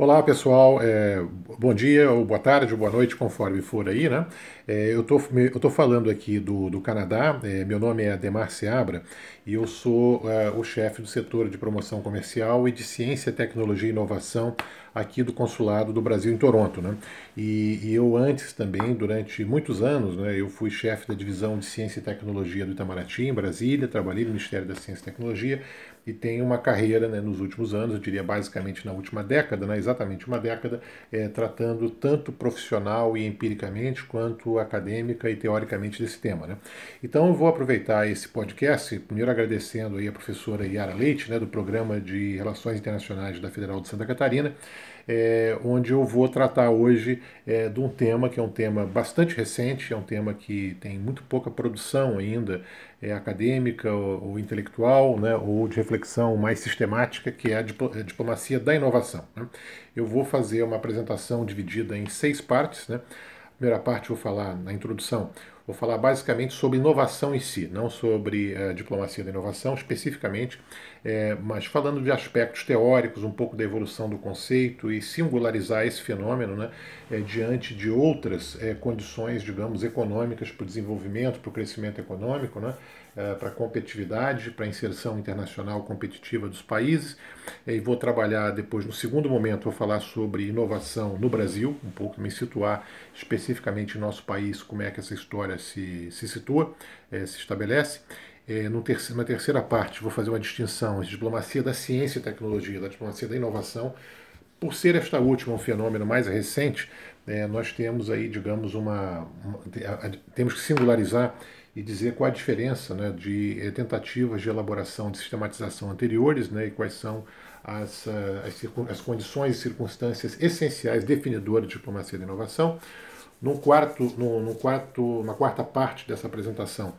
Olá pessoal, é, bom dia, ou boa tarde, ou boa noite, conforme for aí, né? É, eu tô, eu tô falando aqui do, do Canadá, é, meu nome é Ademar Seabra e eu sou é, o chefe do setor de promoção comercial e de ciência, tecnologia e inovação aqui do Consulado do Brasil em Toronto, né? E, e eu antes também, durante muitos anos, né, eu fui chefe da divisão de ciência e tecnologia do Itamaraty, em Brasília, trabalhei no Ministério da Ciência e Tecnologia e tenho uma carreira né, nos últimos anos, eu diria basicamente na última década, né, exatamente uma década, é, tratando tanto profissional e empiricamente quanto acadêmica e teoricamente desse tema. Né? Então eu vou aproveitar esse podcast, primeiro agradecendo aí a professora Yara Leite, né, do Programa de Relações Internacionais da Federal de Santa Catarina, é, onde eu vou tratar hoje é, de um tema que é um tema bastante recente, é um tema que tem muito pouca produção ainda é, acadêmica ou, ou intelectual, né, ou de reflexão mais sistemática, que é a, a diplomacia da inovação. Né? Eu vou fazer uma apresentação dividida em seis partes. Né? A primeira parte eu vou falar na introdução Vou falar basicamente sobre inovação em si, não sobre uh, diplomacia da inovação especificamente, é, mas falando de aspectos teóricos, um pouco da evolução do conceito e singularizar esse fenômeno né, é, diante de outras é, condições, digamos, econômicas para o desenvolvimento, para o crescimento econômico, né, é, para a competitividade, para a inserção internacional competitiva dos países. É, e vou trabalhar depois, no segundo momento, vou falar sobre inovação no Brasil, um pouco me situar especificamente em nosso país, como é que essa história se, se situa, é, se estabelece. É, terceiro, na terceira parte, vou fazer uma distinção entre diplomacia da ciência e tecnologia, da diplomacia da inovação. Por ser esta última um fenômeno mais recente, é, nós temos aí, digamos, uma, uma, temos que singularizar e dizer qual a diferença né, de eh, tentativas de elaboração de sistematização anteriores né, e quais são as, eh, as, as condições e circunstâncias essenciais definidoras de diplomacia da inovação. No quarto, no, no quarto, na quarta parte dessa apresentação,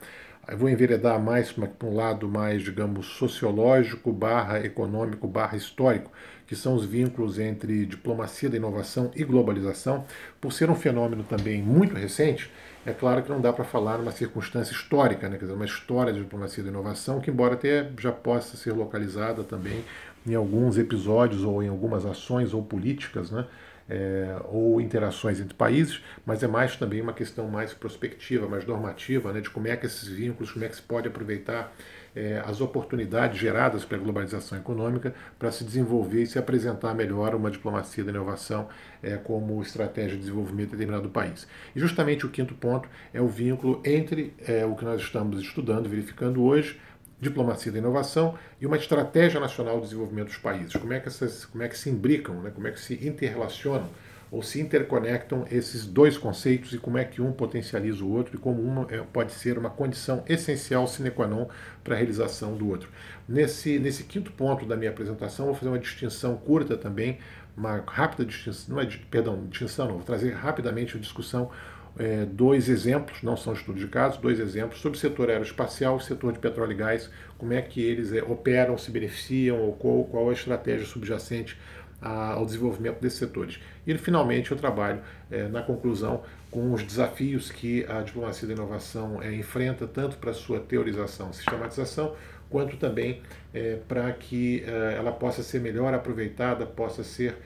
eu vou enveredar mais para um lado mais, digamos, sociológico, barra econômico, barra histórico, que são os vínculos entre diplomacia da inovação e globalização, por ser um fenômeno também muito recente, é claro que não dá para falar numa circunstância histórica, né? quer dizer, uma história de diplomacia da inovação, que embora até já possa ser localizada também em alguns episódios ou em algumas ações ou políticas, né? É, ou interações entre países, mas é mais também uma questão mais prospectiva, mais normativa, né, de como é que esses vínculos, como é que se pode aproveitar é, as oportunidades geradas pela globalização econômica para se desenvolver e se apresentar melhor uma diplomacia da inovação é, como estratégia de desenvolvimento de determinado país. E justamente o quinto ponto é o vínculo entre é, o que nós estamos estudando, verificando hoje, diplomacia da inovação e uma estratégia nacional de desenvolvimento dos países. Como é que, essas, como é que se imbricam, né? como é que se interrelacionam ou se interconectam esses dois conceitos e como é que um potencializa o outro e como uma é, pode ser uma condição essencial sine qua non para a realização do outro. Nesse, nesse quinto ponto da minha apresentação, vou fazer uma distinção curta também, uma rápida distinção, não é, perdão, distinção não, vou trazer rapidamente a discussão é, dois exemplos, não são estudos de casos, dois exemplos sobre o setor aeroespacial e setor de petróleo e gás, como é que eles é, operam, se beneficiam, ou qual, qual a estratégia subjacente a, ao desenvolvimento desses setores. E finalmente eu trabalho é, na conclusão com os desafios que a diplomacia da inovação é, enfrenta, tanto para sua teorização e sistematização, quanto também é, para que é, ela possa ser melhor aproveitada, possa ser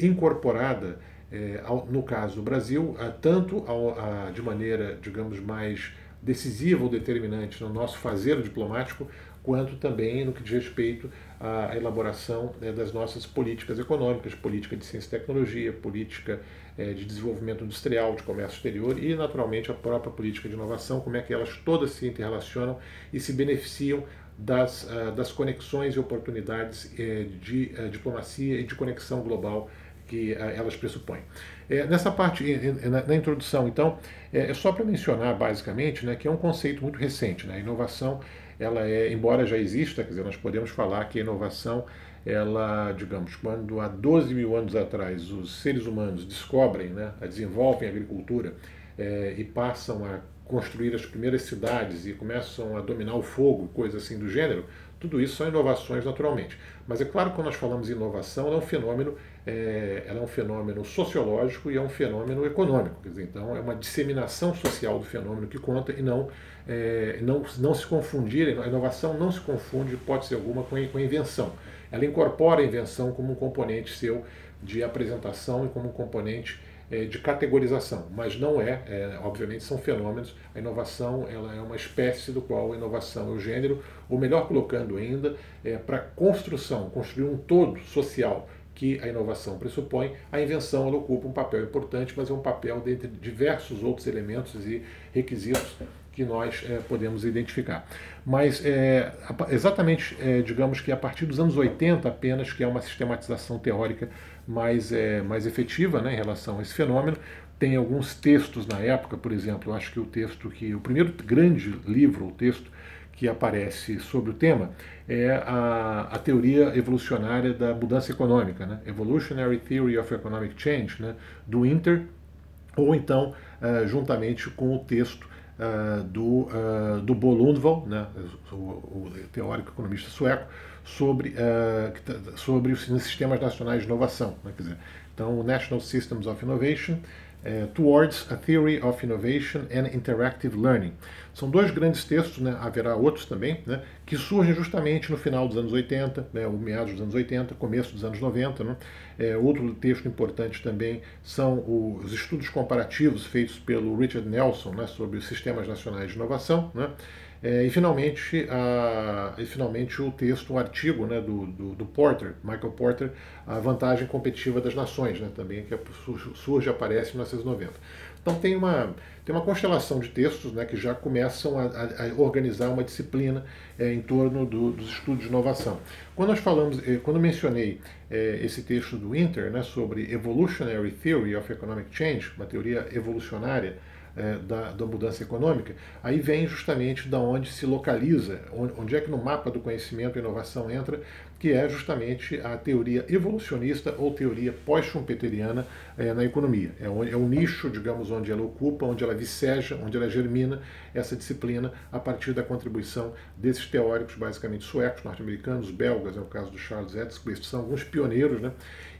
incorporada, é, no caso do Brasil, a, tanto ao, a, de maneira, digamos, mais decisiva ou determinante no nosso fazer diplomático, quanto também no que diz respeito à elaboração né, das nossas políticas econômicas, política de ciência e tecnologia, política é, de desenvolvimento industrial, de comércio exterior e, naturalmente, a própria política de inovação, como é que elas todas se interrelacionam e se beneficiam das, uh, das conexões e oportunidades uh, de uh, diplomacia e de conexão global que elas pressupõem. É, nessa parte, na, na, introdução, então, é, é só para mencionar basicamente né, que é um conceito muito recente. Né? A inovação ela é, embora já exista, quer dizer, nós podemos falar que a inovação, ela, digamos, quando há 12 mil anos atrás os seres humanos descobrem, né, desenvolvem a agricultura é, e passam a construir as primeiras cidades e começam a dominar o fogo, coisas assim do gênero, tudo isso são inovações naturalmente. Mas é claro que quando nós falamos em inovação, ela é um fenômeno, é, ela é um fenômeno sociológico e é um fenômeno econômico. Quer dizer, então é uma disseminação social do fenômeno que conta e não, é, não, não se confundir, a inovação não se confunde, ser alguma, com a invenção. ela incorpora a invenção como um componente seu de apresentação e como um componente de categorização, mas não é, é, obviamente são fenômenos. A inovação ela é uma espécie do qual a inovação é o gênero, ou melhor colocando ainda, é, para construção, construir um todo social que a inovação pressupõe, a invenção ela ocupa um papel importante, mas é um papel dentre diversos outros elementos e requisitos que nós é, podemos identificar. Mas é, exatamente, é, digamos que a partir dos anos 80 apenas, que é uma sistematização teórica mais, mais efetiva né, em relação a esse fenômeno. Tem alguns textos na época, por exemplo, acho que o texto que. O primeiro grande livro, o texto que aparece sobre o tema, é a, a teoria evolucionária da mudança econômica, né? Evolutionary Theory of Economic Change, né? do Inter, ou então, uh, juntamente com o texto uh, do, uh, do Bo Lundvall, né? o, o teórico economista sueco, sobre, uh, sobre os sistemas nacionais de inovação. Né? Quer dizer, então, o National Systems of Innovation uh, Towards a Theory of Innovation and Interactive Learning. São dois grandes textos, né? haverá outros também, né? que surgem justamente no final dos anos 80, né? meados dos anos 80, começo dos anos 90. Né? É, outro texto importante também são os estudos comparativos feitos pelo Richard Nelson né? sobre os sistemas nacionais de inovação. Né? É, e, finalmente, a, e finalmente o texto, um artigo né, do, do, do, Porter, Michael Porter, A Vantagem Competitiva das Nações, né, também que surge, aparece em 1990. Então tem uma, tem uma constelação de textos né, que já começam a, a, a organizar uma disciplina é, em torno do, dos estudos de inovação. Quando nós falamos, é, quando mencionei é, esse texto do Inter né, sobre Evolutionary Theory of Economic Change, uma teoria evolucionária é, da, da, mudança econômica, aí vem justamente da onde se localiza, onde, é que no mapa do conhecimento a inovação entra, que é justamente a teoria evolucionista ou teoria pós-schumpeteriana é, na economia. É, o, é o nicho, digamos, onde ela ocupa, onde ela viceja, onde ela germina essa disciplina a partir da contribuição desses teóricos, basicamente suecos, norte-americanos, belgas, é o caso do Charles Edsquist, são alguns pioneiros, né?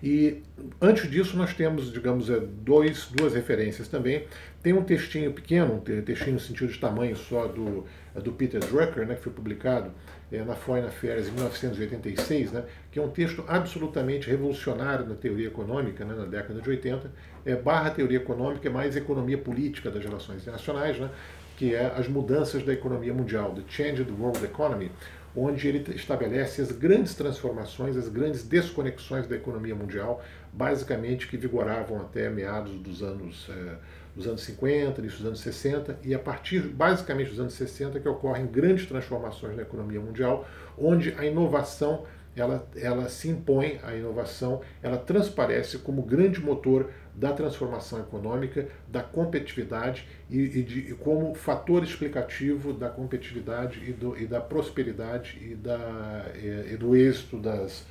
E antes disso nós temos, digamos, é, dois, duas referências também. Tem um textinho pequeno, um textinho no sentido de tamanho só do, é, do Peter Drucker, né, que foi publicado é, na Foreign Affairs em 1986, né, que é um texto absolutamente revolucionário na teoria econômica, né, na década de 80, é, barra teoria econômica, mais economia política das relações internacionais, né, que é as mudanças da economia mundial, The Changed World Economy, onde ele estabelece as grandes transformações, as grandes desconexões da economia mundial, basicamente que vigoravam até meados dos anos, eh, dos anos 50, início dos anos 60, e a partir basicamente dos anos 60 que ocorrem grandes transformações na economia mundial, onde a inovação ela, ela se impõe, a inovação ela transparece como grande motor da transformação econômica, da competitividade e, e, de, e como fator explicativo da competitividade e, do, e da prosperidade e, da, e, do êxito das,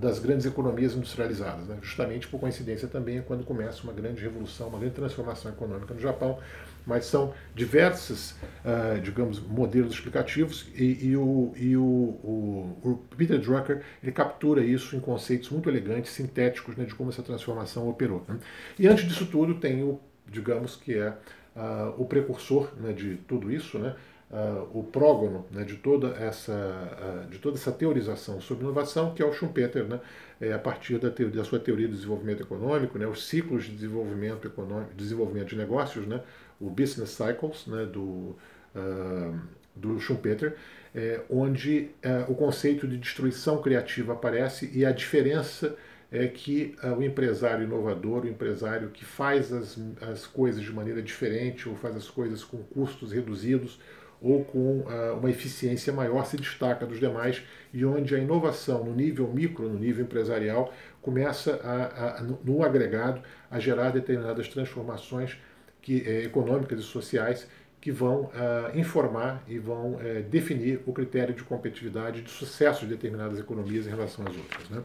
das grandes economias industrializadas. Né? Justamente por coincidência também é quando começa uma grande revolução, uma grande transformação econômica no Japão, mas são diversos, uh, digamos, modelos explicativos e, e, o, e o, o, o, Peter Drucker ele captura isso em conceitos muito elegantes, sintéticos, né, de como essa transformação operou. Né? E antes disso tudo tem o, digamos, que é uh, o precursor né, de tudo isso, né, Uh, o prógono né, de, toda essa, uh, de toda essa teorização sobre inovação, que é o Schumpeter, né, é, a partir da, teoria, da, sua teoria do desenvolvimento econômico, né, os ciclos de desenvolvimento, econômico, desenvolvimento de negócios, né, o Business Cycles, né, do, uh, do Schumpeter, é, onde o conceito de destruição criativa aparece e a diferença é que o empresário inovador, o empresário que faz as, as coisas de maneira diferente ou faz as coisas com custos reduzidos, ou com uh, uma eficiência maior se destaca dos demais e onde a inovação no nível micro, no nível empresarial, começa a, a no agregado a gerar determinadas transformações que, eh, econômicas e sociais que vão uh, informar e vão eh, definir o critério de competitividade de sucesso de determinadas economias em relação às outras. Né?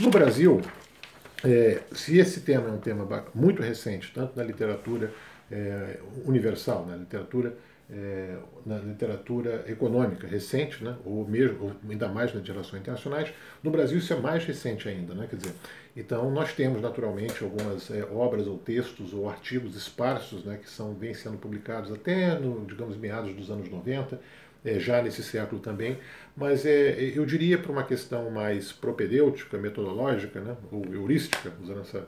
No Brasil, eh, se esse tema é um tema muito recente, tanto na literatura universal, na literatura é, na literatura econômica recente, né, ou mesmo ou ainda mais nas relações internacionais. No Brasil isso é mais recente ainda, né, quer dizer. Então nós temos naturalmente algumas é, obras ou textos ou artigos esparsos, né, que são vêm sendo publicados até no, digamos, meados dos anos 90, é, já nesse século também, mas é, eu diria para uma questão mais propedêutica, metodológica, né, ou heurística, usando essa,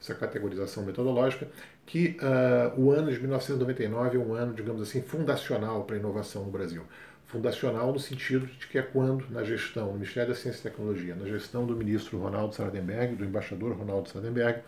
essa categorização metodológica, que uh, o ano de 1999 é um ano, digamos assim, fundacional para a inovação no Brasil. Fundacional no sentido de que é quando, na gestão do Ministério da Ciência e Tecnologia, na gestão do ministro Ronaldo Sardenberg, do embaixador Ronaldo Sardenberg,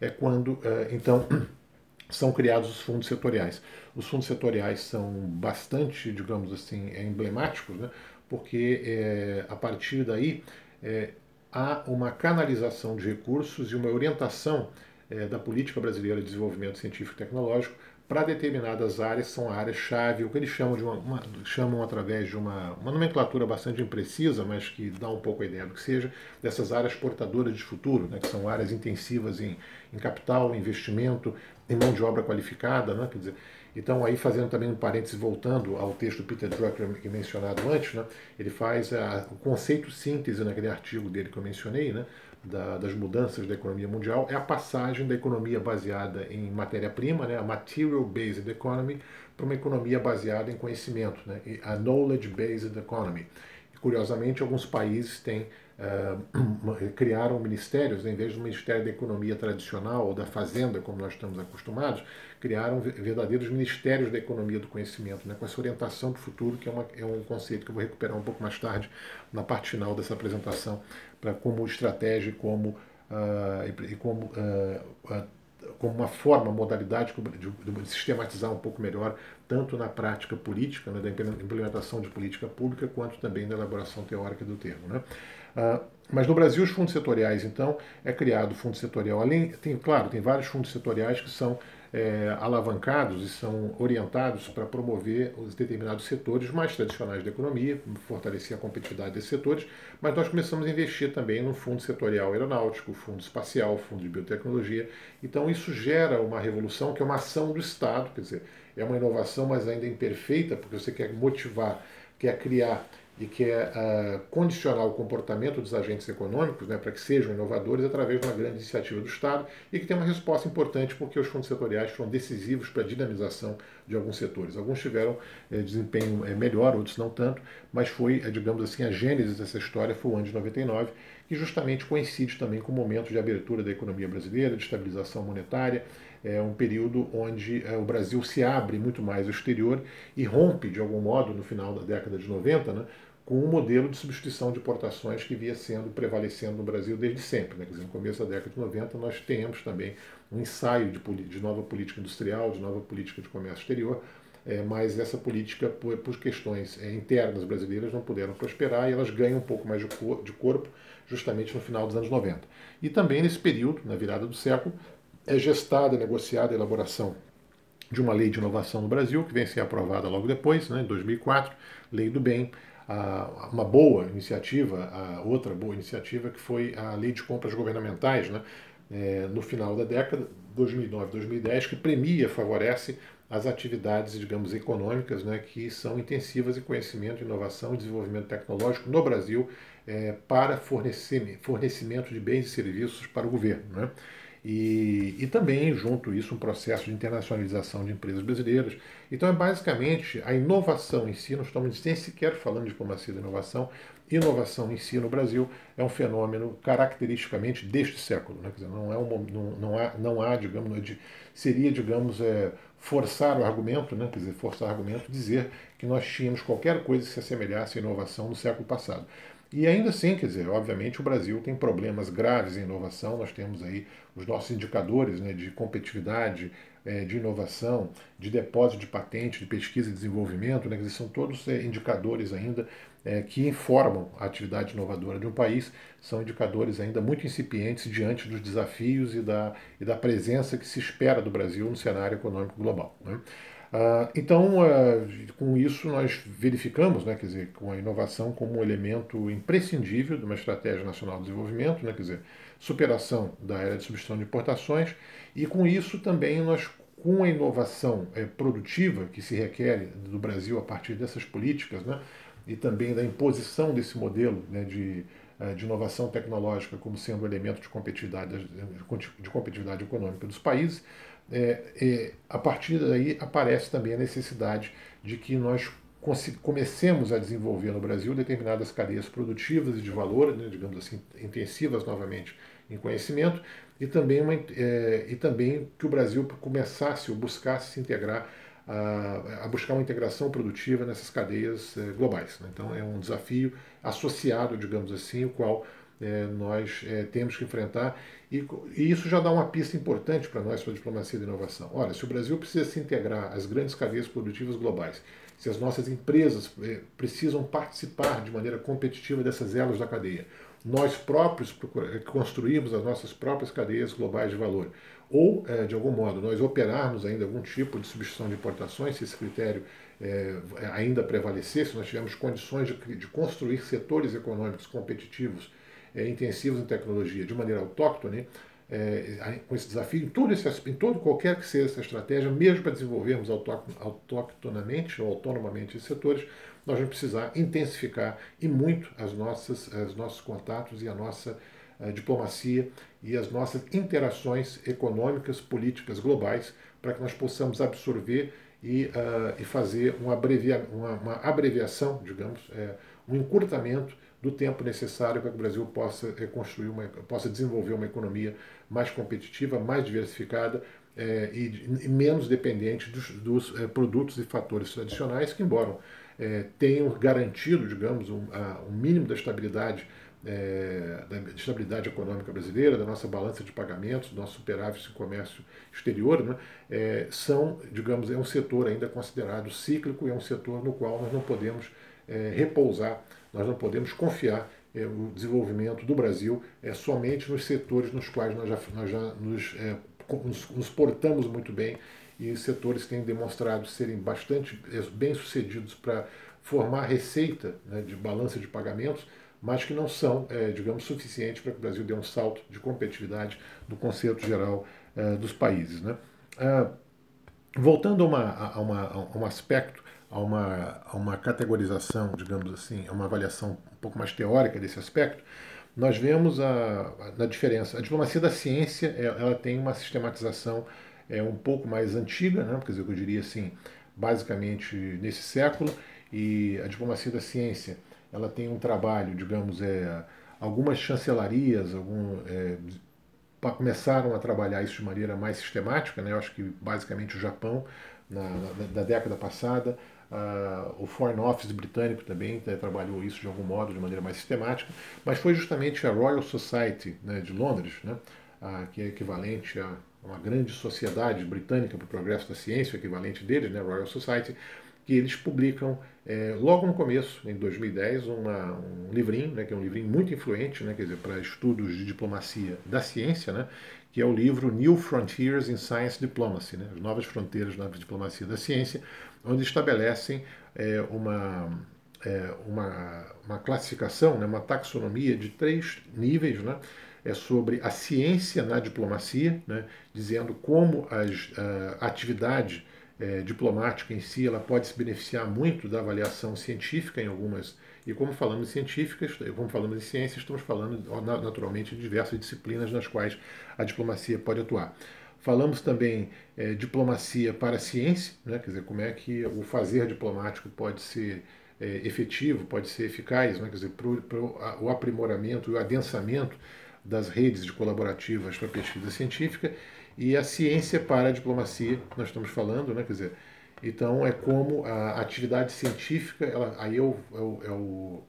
é quando, uh, então, são criados os fundos setoriais. Os fundos setoriais são bastante, digamos assim, emblemáticos, né? porque é, a partir daí é, há uma canalização de recursos e uma orientação é, da política brasileira de desenvolvimento científico e tecnológico para determinadas áreas, são áreas-chave, o que eles chamam, de uma, uma, chamam através de uma, uma nomenclatura bastante imprecisa, mas que dá um pouco a ideia do que seja, dessas áreas portadoras de futuro, né, que são áreas intensivas em, em capital, investimento, em mão de obra qualificada, né, quer dizer, então, aí fazendo também um parênteses, voltando ao texto do Peter Drucker que mencionado antes, né, ele faz a, o conceito síntese naquele artigo dele que eu mencionei, né, da, das mudanças da economia mundial, é a passagem da economia baseada em matéria-prima, né, a material-based economy, para uma economia baseada em conhecimento, né, a knowledge-based economy. E, curiosamente, alguns países têm uh, criaram ministérios, né, em vez do Ministério da Economia tradicional ou da Fazenda, como nós estamos acostumados, criaram verdadeiros ministérios da economia do conhecimento, né, com essa orientação para o futuro, que é, uma, é, um conceito que eu vou recuperar um pouco mais tarde, na parte final dessa apresentação, para como estratégia como, uh, e, como, uh, como uma forma, modalidade de, de, sistematizar um pouco melhor, tanto na prática política, né, da implementação de política pública, quanto também na elaboração teórica do termo. Né. Uh, mas no Brasil, os fundos setoriais, então, é criado o fundo setorial. Além, tem, claro, tem vários fundos setoriais que são é, alavancados e são orientados para promover os determinados setores mais tradicionais da economia, fortalecer a competitividade desses setores, mas nós começamos a investir também no fundo setorial aeronáutico, fundo espacial, fundo de biotecnologia. Então isso gera uma revolução que é uma ação do Estado, quer dizer, é uma inovação, mas ainda imperfeita, porque você quer motivar, quer criar e quer uh, condicionar o comportamento dos agentes econômicos né, para que sejam inovadores através de uma grande iniciativa do Estado e que tem uma resposta importante porque os fundos setoriais foram decisivos para a dinamização de alguns setores. Alguns tiveram eh, desempenho eh, melhor, outros não tanto, mas foi, eh, digamos assim, a gênese dessa história foi o ano de 99, que justamente coincide também com o momento de abertura da economia brasileira, de estabilização monetária, é um período onde é, o Brasil se abre muito mais ao exterior e rompe, de algum modo, no final da década de 90, né, com um modelo de substituição de importações que via sendo prevalecendo no Brasil desde sempre. Né? Dizer, no começo da década de 90 nós temos também um ensaio de, de nova política industrial, de nova política de comércio exterior, é, mas essa política, por, por questões é, internas brasileiras, não puderam prosperar e elas ganham um pouco mais de, cor, de corpo justamente no final dos anos 90. E também nesse período, na virada do século, é gestada, negociada a elaboração de uma lei de inovação no Brasil, que vem a ser aprovada logo depois, né, em 2004, Lei do Bem, uma boa iniciativa, outra boa iniciativa, que foi a Lei de Compras Governamentais, né, é, no final da década, 2009, 2010, que premia, favorece as atividades, digamos, econômicas, né, que são intensivas em conhecimento, inovação e desenvolvimento tecnológico no Brasil é, para fornecimento de bens e serviços para o governo. Né? E, e também, junto isso, um processo de internacionalização de empresas brasileiras. Então, é basicamente a inovação em si, nós estamos nem sequer falando de diplomacia da inovação, inovação em si no Brasil é um fenômeno caracteristicamente deste século. Né? Dizer, não, é um, não, não, há, não há, digamos, seria, digamos, é, forçar o argumento, né? quer dizer, forçar o argumento, dizer que nós tínhamos qualquer coisa que se assemelhasse à inovação no século passado. E ainda assim, quer dizer, obviamente o Brasil tem problemas graves em inovação, nós temos aí os nossos indicadores né, de competitividade, é, de inovação, de depósito de patente, de pesquisa e desenvolvimento, né, dizer, são todos é, indicadores ainda é, que informam a atividade inovadora de um país, são indicadores ainda muito incipientes diante dos desafios e da, e da presença que se espera do Brasil no cenário econômico global. Né? Uh, então, uh, com isso, nós verificamos, né, quer dizer, com a inovação como um elemento imprescindível de uma estratégia nacional de desenvolvimento, né, quer dizer, superação da era de substituição de importações, e com isso também nós, com a inovação é, produtiva que se requer do Brasil a partir dessas políticas, né, e também da imposição desse modelo né, de, eh, de inovação tecnológica como sendo elemento de competitividade, de competitividade econômica dos países, é, é, a partir daí aparece também a necessidade de que nós comecemos a desenvolver no Brasil determinadas cadeias produtivas e de valor, né, digamos assim, intensivas novamente em conhecimento, e também, uma, é, e também que o Brasil começasse ou buscasse se integrar, a, a buscar uma integração produtiva nessas cadeias é, globais. Né? Então é um desafio associado, digamos assim, o qual é, nós é, temos que enfrentar, e, e, isso já dá uma pista importante para nós, para a diplomacia da inovação. Olha, se o Brasil precisa se integrar às grandes cadeias produtivas globais, se as nossas empresas é, precisam participar de maneira competitiva dessas elas da cadeia, nós próprios é, construímos as nossas próprias cadeias globais de valor, ou, é, de algum modo, nós operarmos ainda algum tipo de substituição de importações, se esse critério ainda prevalecer, se nós tivermos condições de, de construir setores econômicos competitivos é, intensivos em tecnologia de maneira autóctone, é, com esse desafio, em todo, esse, em todo qualquer que seja essa estratégia, mesmo para desenvolvermos autóctonamente ou autonomamente esses setores, nós vamos precisar intensificar e muito as nossas, os nossos contatos e a nossa a diplomacia e as nossas interações econômicas, políticas globais, para que nós possamos absorver e, uh, e fazer uma, abrevia, uma, uma abreviação, digamos, é, um encurtamento do tempo necessário para que o Brasil possa é, construir uma, possa desenvolver uma economia mais competitiva, mais diversificada é, e, e, menos dependente dos, dos é, produtos e fatores tradicionais que, embora tenham garantido, digamos, um, a, um mínimo da estabilidade é, da estabilidade econômica brasileira, da nossa balança de pagamentos, do nosso superávit em comércio exterior, né, é, são, digamos, é um setor ainda considerado cíclico é um setor no qual nós não podemos é, repousar nós não podemos confiar é, o desenvolvimento do Brasil é, somente nos setores nos quais nós já, nós já nos, é, nos, nos, portamos muito bem e setores que têm demonstrado serem bastante é, bem-sucedidos para formar receita né, de balança de pagamentos, mas que não são, é, digamos, suficientes para que o Brasil dê um salto de competitividade no conceito geral é, dos países. Né? Ah, voltando a, uma, a, uma, a um aspecto a uma, a uma categorização, digamos assim, a uma avaliação um pouco mais teórica desse aspecto, nós vemos a, a, a diferença. A diplomacia da ciência é, ela tem uma sistematização é, um pouco mais antiga, né? quer dizer, eu diria assim, basicamente nesse século, e a diplomacia da ciência ela tem um trabalho, digamos, é, algumas chancelarias, algum, é, começaram a trabalhar isso de maneira mais sistemática, né? eu acho que basicamente o Japão, na, na, na década passada, Uh, o Foreign Office britânico também né, trabalhou isso de algum modo, de maneira mais sistemática, mas foi justamente a Royal Society né, de Londres, né, uh, que é equivalente a uma grande sociedade britânica para o progresso da ciência, o equivalente deles, né, Royal Society, que eles publicam é, logo no começo, em 2010, uma, um livrinho, né, que é um livrinho muito influente, né, quer dizer, para estudos de diplomacia da ciência, né, que é o livro New Frontiers in Science Diplomacy, né, as novas fronteiras na diplomacia da ciência, onde estabelecem é, uma, é, uma, uma, classificação, né, uma taxonomia de três níveis, né, é sobre a ciência na diplomacia, né, dizendo como as, a atividade é, diplomática em si ela pode se beneficiar muito da avaliação científica em algumas e como falamos em científicas, como falamos em ciências, estamos falando naturalmente de diversas disciplinas nas quais a diplomacia pode atuar. Falamos também é, diplomacia para a ciência, né? quer dizer, como é que o fazer diplomático pode ser é, efetivo, pode ser eficaz, né? quer dizer, pro, pro, a, o aprimoramento e o adensamento das redes de colaborativas para pesquisa científica e a ciência para a diplomacia, nós estamos falando, né? quer dizer, então é como a atividade científica, ela, aí é, o, é, o, é, o,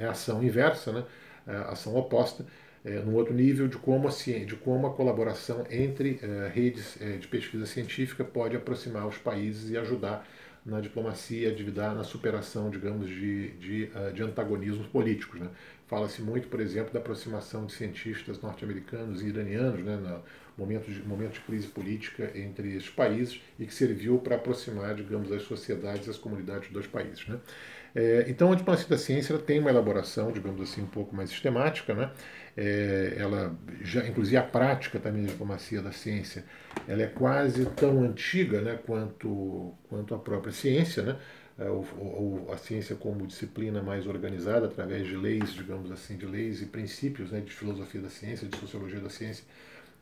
é a ação inversa, né? É a ação oposta, é, num outro nível de como a, de como a colaboração entre é, redes é, de pesquisa científica pode aproximar os países e ajudar na diplomacia, ajudar na superação, digamos, de, de, uh, de antagonismos políticos. Né? Fala-se muito, por exemplo, da aproximação de cientistas norte-americanos e iranianos né, no momento de, momento de crise política entre esses países e que serviu para aproximar, digamos, as sociedades as comunidades dos dois países. Né? É, então, a diplomacia da ciência tem uma elaboração, digamos assim, um pouco mais sistemática, né? É, ela já, inclusive a prática também da diplomacia da ciência, ela é quase tão antiga né, quanto, quanto a própria ciência, né? É, ou, a ciência como disciplina mais organizada através de leis, digamos assim, de leis e princípios né, de filosofia da ciência, de sociologia da ciência,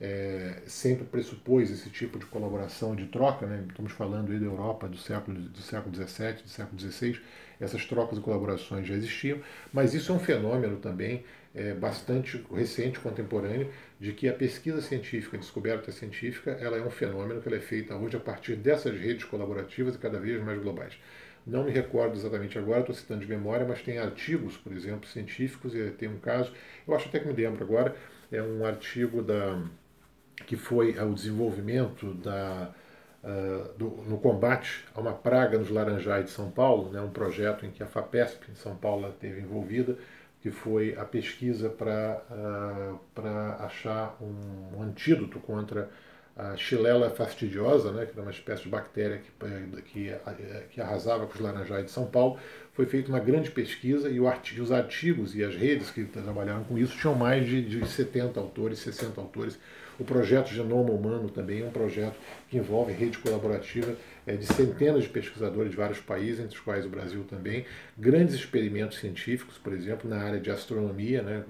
é, sempre pressupôs esse tipo de colaboração, de troca, né? estamos falando aí da Europa do século, do século XVII, do século XVI, essas trocas e colaborações já existiam, mas isso é um fenômeno também é, bastante recente, contemporâneo, de que a pesquisa científica, a descoberta científica, ela é um fenômeno que é feita hoje a partir dessas redes colaborativas e cada vez mais globais. Não me recordo exatamente agora, estou citando de memória, mas tem artigos, por exemplo, científicos, e tem um caso, eu acho até que me lembro agora, é um artigo da que foi o desenvolvimento da, uh, do, no combate a uma praga nos Laranjais de São Paulo, né, um projeto em que a FAPESP em São Paulo esteve envolvida, que foi a pesquisa para uh, achar um, antídoto contra a Xylella fastidiosa, né, que era uma espécie de bactéria que, que, que arrasava com os laranjais de São Paulo, foi feita uma grande pesquisa e os artigos e as redes que trabalharam com isso tinham mais de, de 70 autores, 60 autores. O projeto Genoma Humano também é um projeto que envolve rede colaborativa de centenas de pesquisadores de vários países, entre os quais o Brasil também. Grandes experimentos científicos, por exemplo, na área de astronomia, né,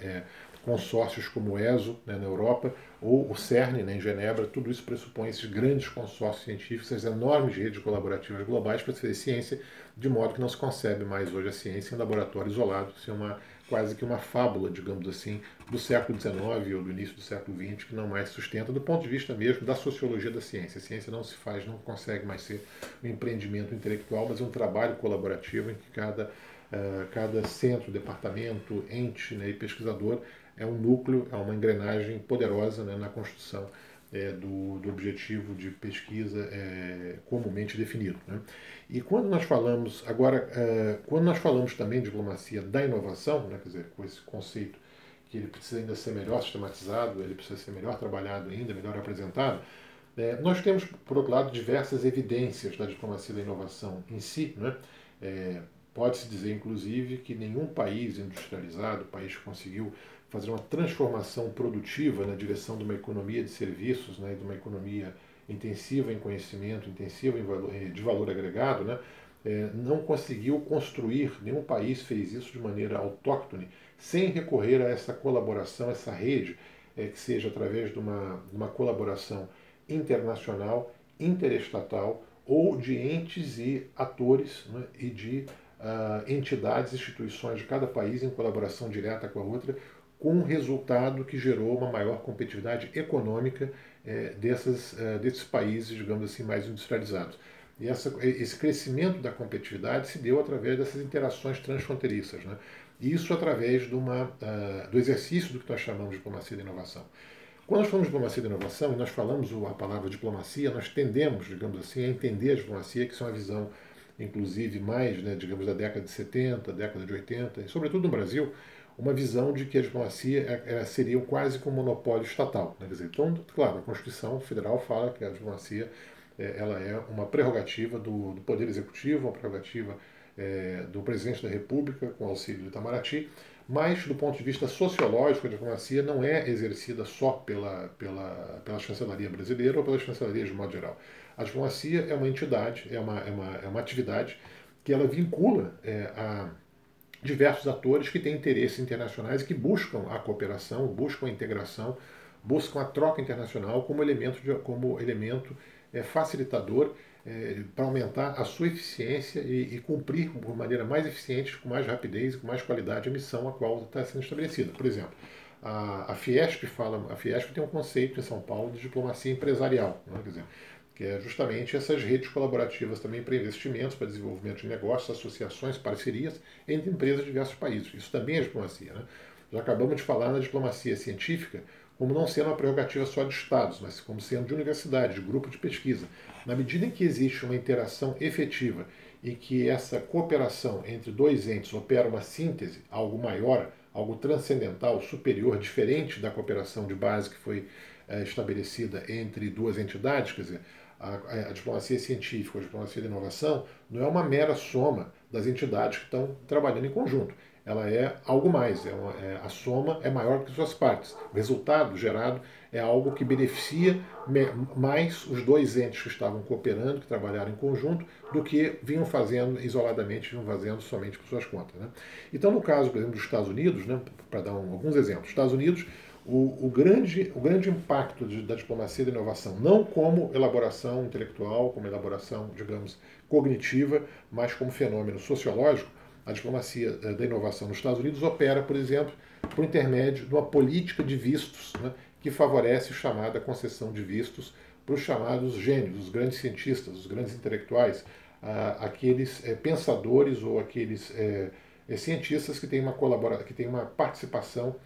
é, consórcios como o ESO né, na Europa ou o CERN né, em Genebra, tudo isso pressupõe esses grandes consórcios científicos, essas enormes redes colaborativas globais para fazer ciência, de modo que não se concebe mais hoje a ciência em laboratório isolado, é uma, quase que uma fábula, digamos assim, do século XIX ou do início do século XX, que não mais sustenta do ponto de vista mesmo da sociologia da ciência. A ciência não se faz, não consegue mais ser um empreendimento intelectual, mas um trabalho colaborativo em que cada, uh, cada centro, departamento, ente né, e pesquisador é um núcleo, é uma engrenagem poderosa né, na construção é, do, do, objetivo de pesquisa é, comumente definido. Né? E quando nós falamos, agora, é, quando nós falamos também de diplomacia da inovação, né, quer dizer, com esse conceito que ele precisa ainda ser melhor sistematizado, ele precisa ser melhor trabalhado ainda, melhor apresentado, é, nós temos, por outro lado, diversas evidências da diplomacia da inovação em si. Né? É, Pode-se dizer, inclusive, que nenhum país industrializado, país que conseguiu fazer uma transformação produtiva na direção de uma economia de serviços, né, de uma economia intensiva em conhecimento, intensiva em valor, eh, de valor agregado, né, é, não conseguiu construir, nenhum país fez isso de maneira autóctone, sem recorrer a essa colaboração, essa rede, é, que seja através de uma, de uma colaboração internacional, interestatal ou de entes e atores né, e de uh, entidades, instituições de cada país em colaboração direta com a outra, com um resultado que gerou uma maior competitividade econômica é, dessas, é, desses países, digamos assim, mais industrializados. E essa, esse crescimento da competitividade se deu através dessas interações transfronteiriças. Né? Isso através de uma, uh, do exercício do que nós chamamos de diplomacia da inovação. Quando nós falamos de diplomacia da inovação e nós falamos a palavra diplomacia, nós tendemos, digamos assim, a entender a diplomacia, que é uma visão, inclusive, mais, né, digamos, da década de 70, década de 80, e sobretudo no Brasil, uma visão de que a diplomacia é, é, seria quase que um monopólio estatal. Né? Dizer, então, claro, a Constituição Federal fala que a diplomacia é, ela é uma prerrogativa do, do Poder Executivo, uma prerrogativa é, do Presidente da República, com auxílio do Itamaraty, mas, do ponto de vista sociológico, a diplomacia não é exercida só pela, pela, pela chancelaria brasileira ou pela chancelaria de modo geral. A diplomacia é uma entidade, é uma, é uma, é uma atividade que ela vincula a diversos atores que têm interesses internacionais e que buscam a cooperação, buscam a integração, buscam a troca internacional como elemento, de, como elemento é, facilitador é, para aumentar a sua eficiência e, e, cumprir de maneira mais eficiente, com mais rapidez e com mais qualidade a missão a qual está sendo estabelecida. Por exemplo, a, a Fiesp fala, a Fiesp tem um conceito em São Paulo de diplomacia empresarial, né? quer dizer, que é justamente essas redes colaborativas também para investimentos, para desenvolvimento de negócios, associações, parcerias entre empresas de diversos países. Isso também é diplomacia. Né? Já acabamos de falar na diplomacia científica como não sendo uma prerrogativa só de Estados, mas como sendo de universidade, de grupo de pesquisa. Na medida em que existe uma interação efetiva e que essa cooperação entre dois entes opera uma síntese, algo maior, algo transcendental, superior, diferente da cooperação de base que foi é, estabelecida entre duas entidades, quer dizer, a, a, diplomacia científica, a diplomacia da inovação, não é uma mera soma das entidades que estão trabalhando em conjunto. Ela é algo mais, é uma, é, a soma é maior que suas partes. O resultado gerado é algo que beneficia mais os dois entes que estavam cooperando, que trabalharam em conjunto, do que vinham fazendo isoladamente, vinham fazendo somente por suas contas. Né? Então, no caso, por exemplo, dos Estados Unidos, né, para dar um, alguns exemplos, Estados Unidos o, o, grande, o grande impacto de, da diplomacia da inovação, não como elaboração intelectual, como elaboração, digamos, cognitiva, mas como fenômeno sociológico, a diplomacia eh, da inovação nos Estados Unidos opera, por exemplo, por intermédio de uma política de vistos né, que favorece a chamada concessão de vistos para os chamados gênios, os grandes cientistas, os grandes intelectuais, aqueles é, pensadores ou aqueles é, é, cientistas que têm uma, colabora que têm uma participação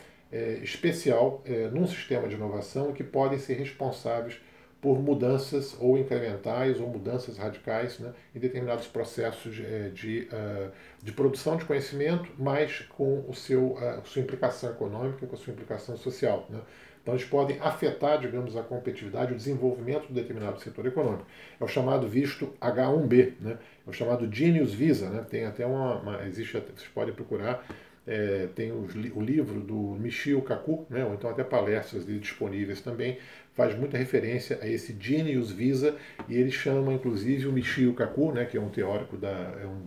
especial num sistema de inovação que podem ser responsáveis por mudanças ou incrementais ou mudanças radicais né, em determinados processos de, eh, de, uh, de, produção de conhecimento, mas com o seu, uh, a sua implicação econômica, com a sua implicação social. Né. Então, eles podem afetar, digamos, a competitividade, o desenvolvimento de determinado setor econômico. É o chamado visto H1B, né? é o chamado Genius Visa. Né? Tem até uma, uma existe, vocês podem procurar, é, tem o, o, livro do Michio Kaku, né? ou então até palestras dele disponíveis também, faz muita referência a esse Genius Visa, e ele chama inclusive o Michio Kaku, né, que é um teórico, da, é um,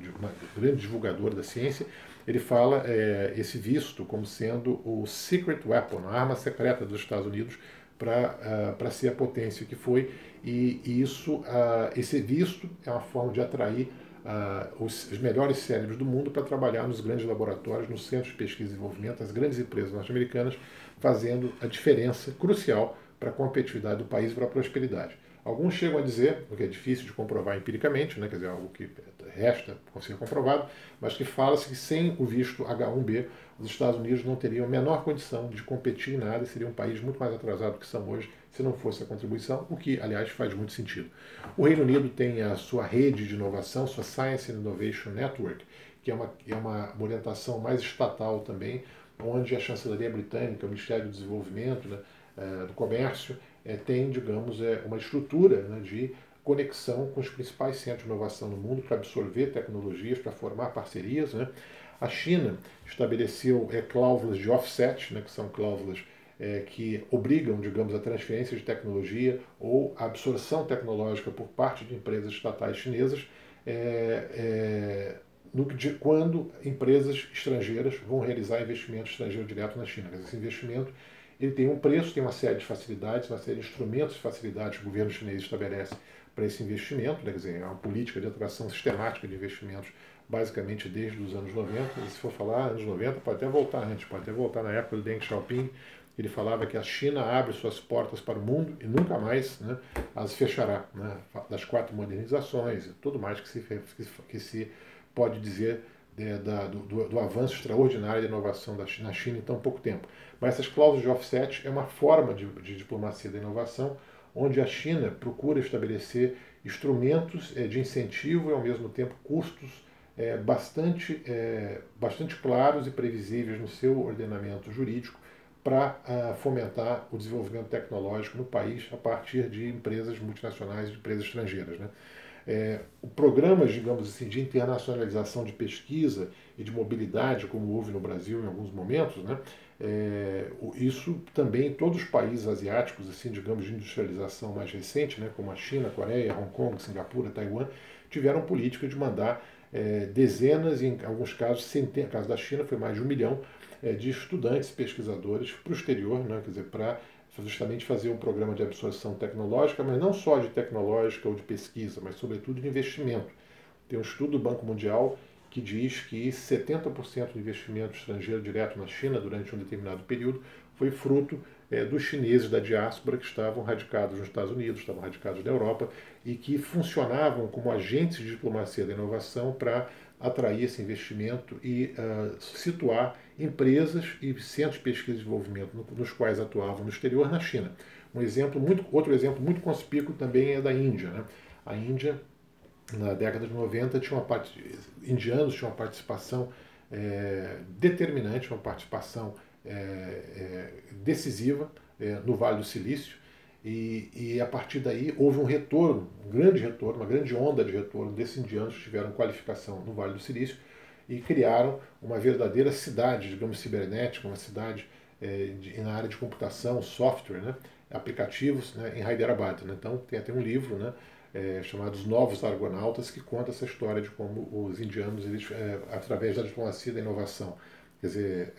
grande divulgador da ciência, ele fala é, esse visto como sendo o secret weapon, a arma secreta dos Estados Unidos para uh, ser a potência que foi, e, e isso, uh, esse visto é uma forma de atrair uh, os, os, melhores cérebros do mundo para trabalhar nos grandes laboratórios, nos centros de pesquisa e desenvolvimento, as grandes empresas norte-americanas, fazendo a diferença crucial para a competitividade do país e para a prosperidade. Alguns chegam a dizer, o que é difícil de comprovar empiricamente, né, quer dizer, algo que resta ser comprovado, mas que fala-se que sem o visto H1B, os Estados Unidos não teriam a menor condição de competir em nada e seria um país muito mais atrasado do que são hoje se não fosse a contribuição, o que, aliás, faz muito sentido. O Reino Unido tem a sua rede de inovação, sua Science and Innovation Network, que é uma, é uma orientação mais estatal também, onde a chancelaria britânica, o Ministério do Desenvolvimento, né, é, do comércio é, tem, digamos, é, uma estrutura né, de conexão com os principais centros de inovação no mundo para absorver tecnologias, para formar parcerias. Né? A China estabeleceu é, cláusulas de offset, né, que são cláusulas é, que obrigam, digamos, a transferência de tecnologia ou a absorção tecnológica por parte de empresas estatais chinesas é, é, no, de, quando empresas estrangeiras vão realizar investimento estrangeiro direto na China. Esse investimento ele tem um preço, tem uma série de facilidades, uma série de instrumentos e facilidades que o governo chinês estabelece para esse investimento, né? quer dizer, é uma política de atração sistemática de investimentos basicamente desde os anos 90. E se for falar anos 90, pode até voltar antes, pode até voltar na época do Deng Xiaoping, ele falava que a China abre suas portas para o mundo e nunca mais né, as fechará, né, das quatro modernizações e tudo mais que se, que se pode dizer de, da, do, do, avanço extraordinário da inovação da China, na China em tão pouco tempo. Mas essas cláusulas de offset é uma forma de, de diplomacia da inovação onde a China procura estabelecer instrumentos é, de incentivo e, ao mesmo tempo, custos é, bastante, é, bastante claros e previsíveis no seu ordenamento jurídico para uh, fomentar o desenvolvimento tecnológico no país a partir de empresas multinacionais, de empresas estrangeiras. Né? É, o programa, digamos assim, de internacionalização de pesquisa e de mobilidade, como houve no Brasil em alguns momentos, né, é, isso também todos os países asiáticos, assim, digamos, de industrialização mais recente, né, como a China, a Coreia, Hong Kong, Singapura, Taiwan, tiveram política de mandar é, dezenas, e em alguns casos, centenas, no caso da China foi mais de um milhão, é, de estudantes pesquisadores para o exterior, né, quer dizer, para justamente fazer um programa de absorção tecnológica, mas não só de tecnológica ou de pesquisa, mas sobretudo de investimento. Tem um estudo do Banco Mundial que diz que 70% do investimento estrangeiro direto na China durante um determinado período foi fruto é, dos chineses da diáspora que estavam radicados nos Estados Unidos, estavam radicados na Europa e que funcionavam como agentes de diplomacia da inovação para atrair esse investimento e uh, situar empresas e centros de pesquisa e desenvolvimento no, nos quais atuavam no exterior na China. Um exemplo muito, outro exemplo muito conspícuo também é da Índia. Né? A Índia, na década de 90, tinha uma parte, indianos tinham uma participação é, determinante, uma participação é, é, decisiva no Vale do Silício, e, e, a partir daí houve um retorno, um grande retorno, uma grande onda de retorno desses indianos que tiveram qualificação no Vale do Silício e criaram uma verdadeira cidade, digamos, cibernética, uma cidade é, de, na área de computação, software, né, aplicativos né, em Hyderabad. Né? Então tem até um livro né, é, chamado Os Novos Argonautas que conta essa história de como os indianos, eles, é, através da diplomacia da inovação, quer dizer,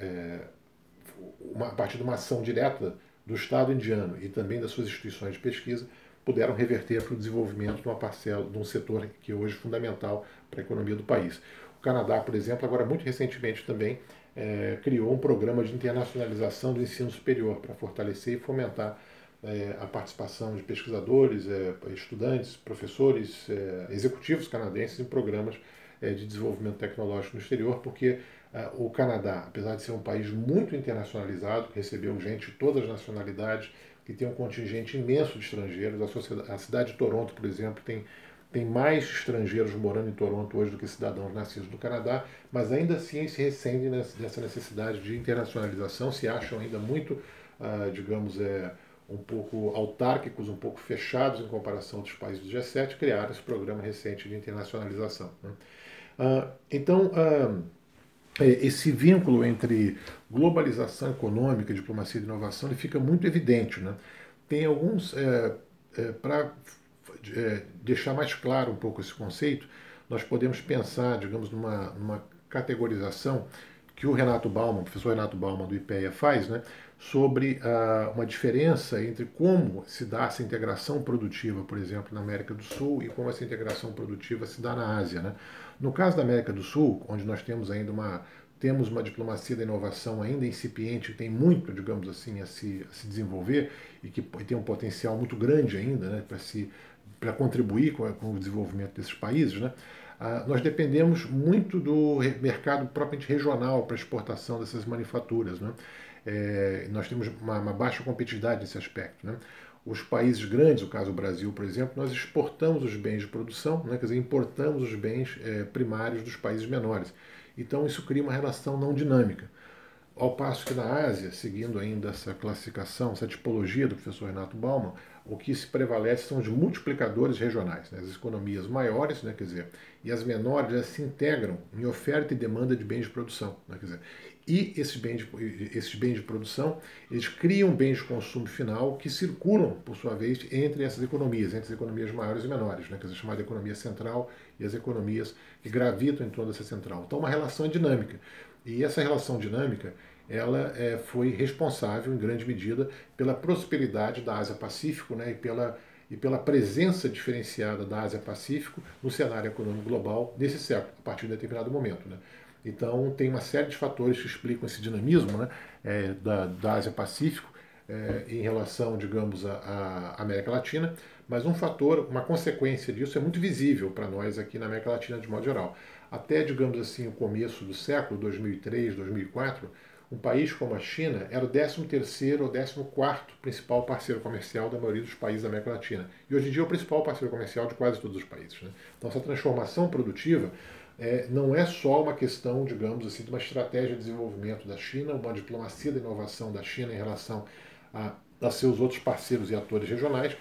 uma, a partir de uma ação direta do Estado indiano e também das suas instituições de pesquisa, puderam reverter para o desenvolvimento de uma parcela, de um setor que hoje é fundamental para a economia do país. Canadá, por exemplo, agora muito recentemente também é, criou um programa de internacionalização do ensino superior para fortalecer e fomentar é, a participação de pesquisadores, é, estudantes, professores, é, executivos canadenses em programas é, de desenvolvimento tecnológico no exterior, porque é, o Canadá, apesar de ser um país muito internacionalizado, recebeu gente de todas as nacionalidades, que tem um contingente imenso de estrangeiros, a, a cidade de Toronto, por exemplo, tem tem mais estrangeiros morando em Toronto hoje do que cidadãos nascidos no Canadá, mas ainda assim se recendem dessa necessidade de internacionalização, se acham ainda muito, uh, digamos, é, um pouco autárquicos, um pouco fechados em comparação dos países do G7, criaram esse programa recente de internacionalização. Né? Uh, então, uh, esse vínculo entre globalização econômica, diplomacia e inovação ele fica muito evidente. Né? Tem alguns, é, é, para é, deixar mais claro um pouco esse conceito, nós podemos pensar, digamos, numa, numa categorização que o Renato Bauman, o professor Renato Bauman do IPEA faz, né, sobre uh, uma diferença entre como se dá essa integração produtiva, por exemplo, na América do Sul e como essa integração produtiva se dá na Ásia. Né? No caso da América do Sul, onde nós temos ainda uma temos uma diplomacia da inovação ainda incipiente, tem muito, digamos assim, a se, a se desenvolver e que tem um potencial muito grande ainda né, para se para contribuir com, com, o desenvolvimento desses países, né, ah, nós dependemos muito do mercado propriamente regional para exportação dessas manufaturas. Né? É, nós temos uma, uma, baixa competitividade nesse aspecto. Né? Os países grandes, o caso do Brasil, por exemplo, nós exportamos os bens de produção, né? quer dizer, importamos os bens é, primários dos países menores. Então isso cria uma relação não dinâmica. Ao passo que na Ásia, seguindo ainda essa classificação, essa tipologia do professor Renato Bauman, o que se prevalece são os multiplicadores regionais. Né? As economias maiores, né, quer dizer, e as menores elas se integram em oferta e demanda de bens de produção. Né, quer dizer, e esses bens, de, esses bens de produção, eles criam bens de consumo final que circulam, por sua vez, entre essas economias, entre as economias maiores e menores, né, quer dizer, chamada economia central e as economias que gravitam em torno dessa central. Então, uma relação dinâmica. E essa relação dinâmica ela é, foi responsável, em grande medida, pela prosperidade da Ásia-Pacífico né, e, pela, e pela presença diferenciada da Ásia-Pacífico no cenário econômico global nesse século, a partir de determinado momento. Né. Então, tem uma série de fatores que explicam esse dinamismo né, é, da, da Ásia-Pacífico é, em relação, digamos, à América Latina, mas um fator, uma consequência disso é muito visível para nós aqui na América Latina de modo geral. Até, digamos assim, o começo do século, 2003, 2004, um país como a China era o 13º ou 14º principal parceiro comercial da maioria dos países da América Latina. E hoje em dia é o principal parceiro comercial de quase todos os países. Né? Então essa transformação produtiva é, não é só uma questão, digamos assim, de uma estratégia de desenvolvimento da China, uma diplomacia da inovação da China em relação a, a seus outros parceiros e atores regionais,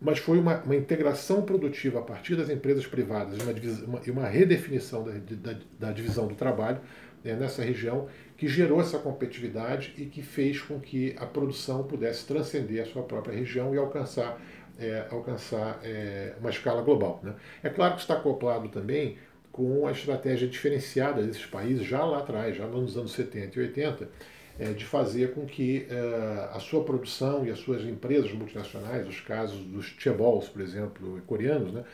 mas foi uma, uma integração produtiva a partir das empresas privadas e uma, uma, uma, redefinição da, da, da divisão do trabalho né, nessa região que gerou essa competitividade e que fez com que a produção pudesse transcender a sua própria região e alcançar, é, alcançar é, uma escala global. Né? É claro que está acoplado também com a estratégia diferenciada desses países já lá atrás, já nos anos 70 e 80, é, de fazer com que é, a sua produção e as suas empresas multinacionais, os casos dos chaebols, por exemplo, coreanos, né,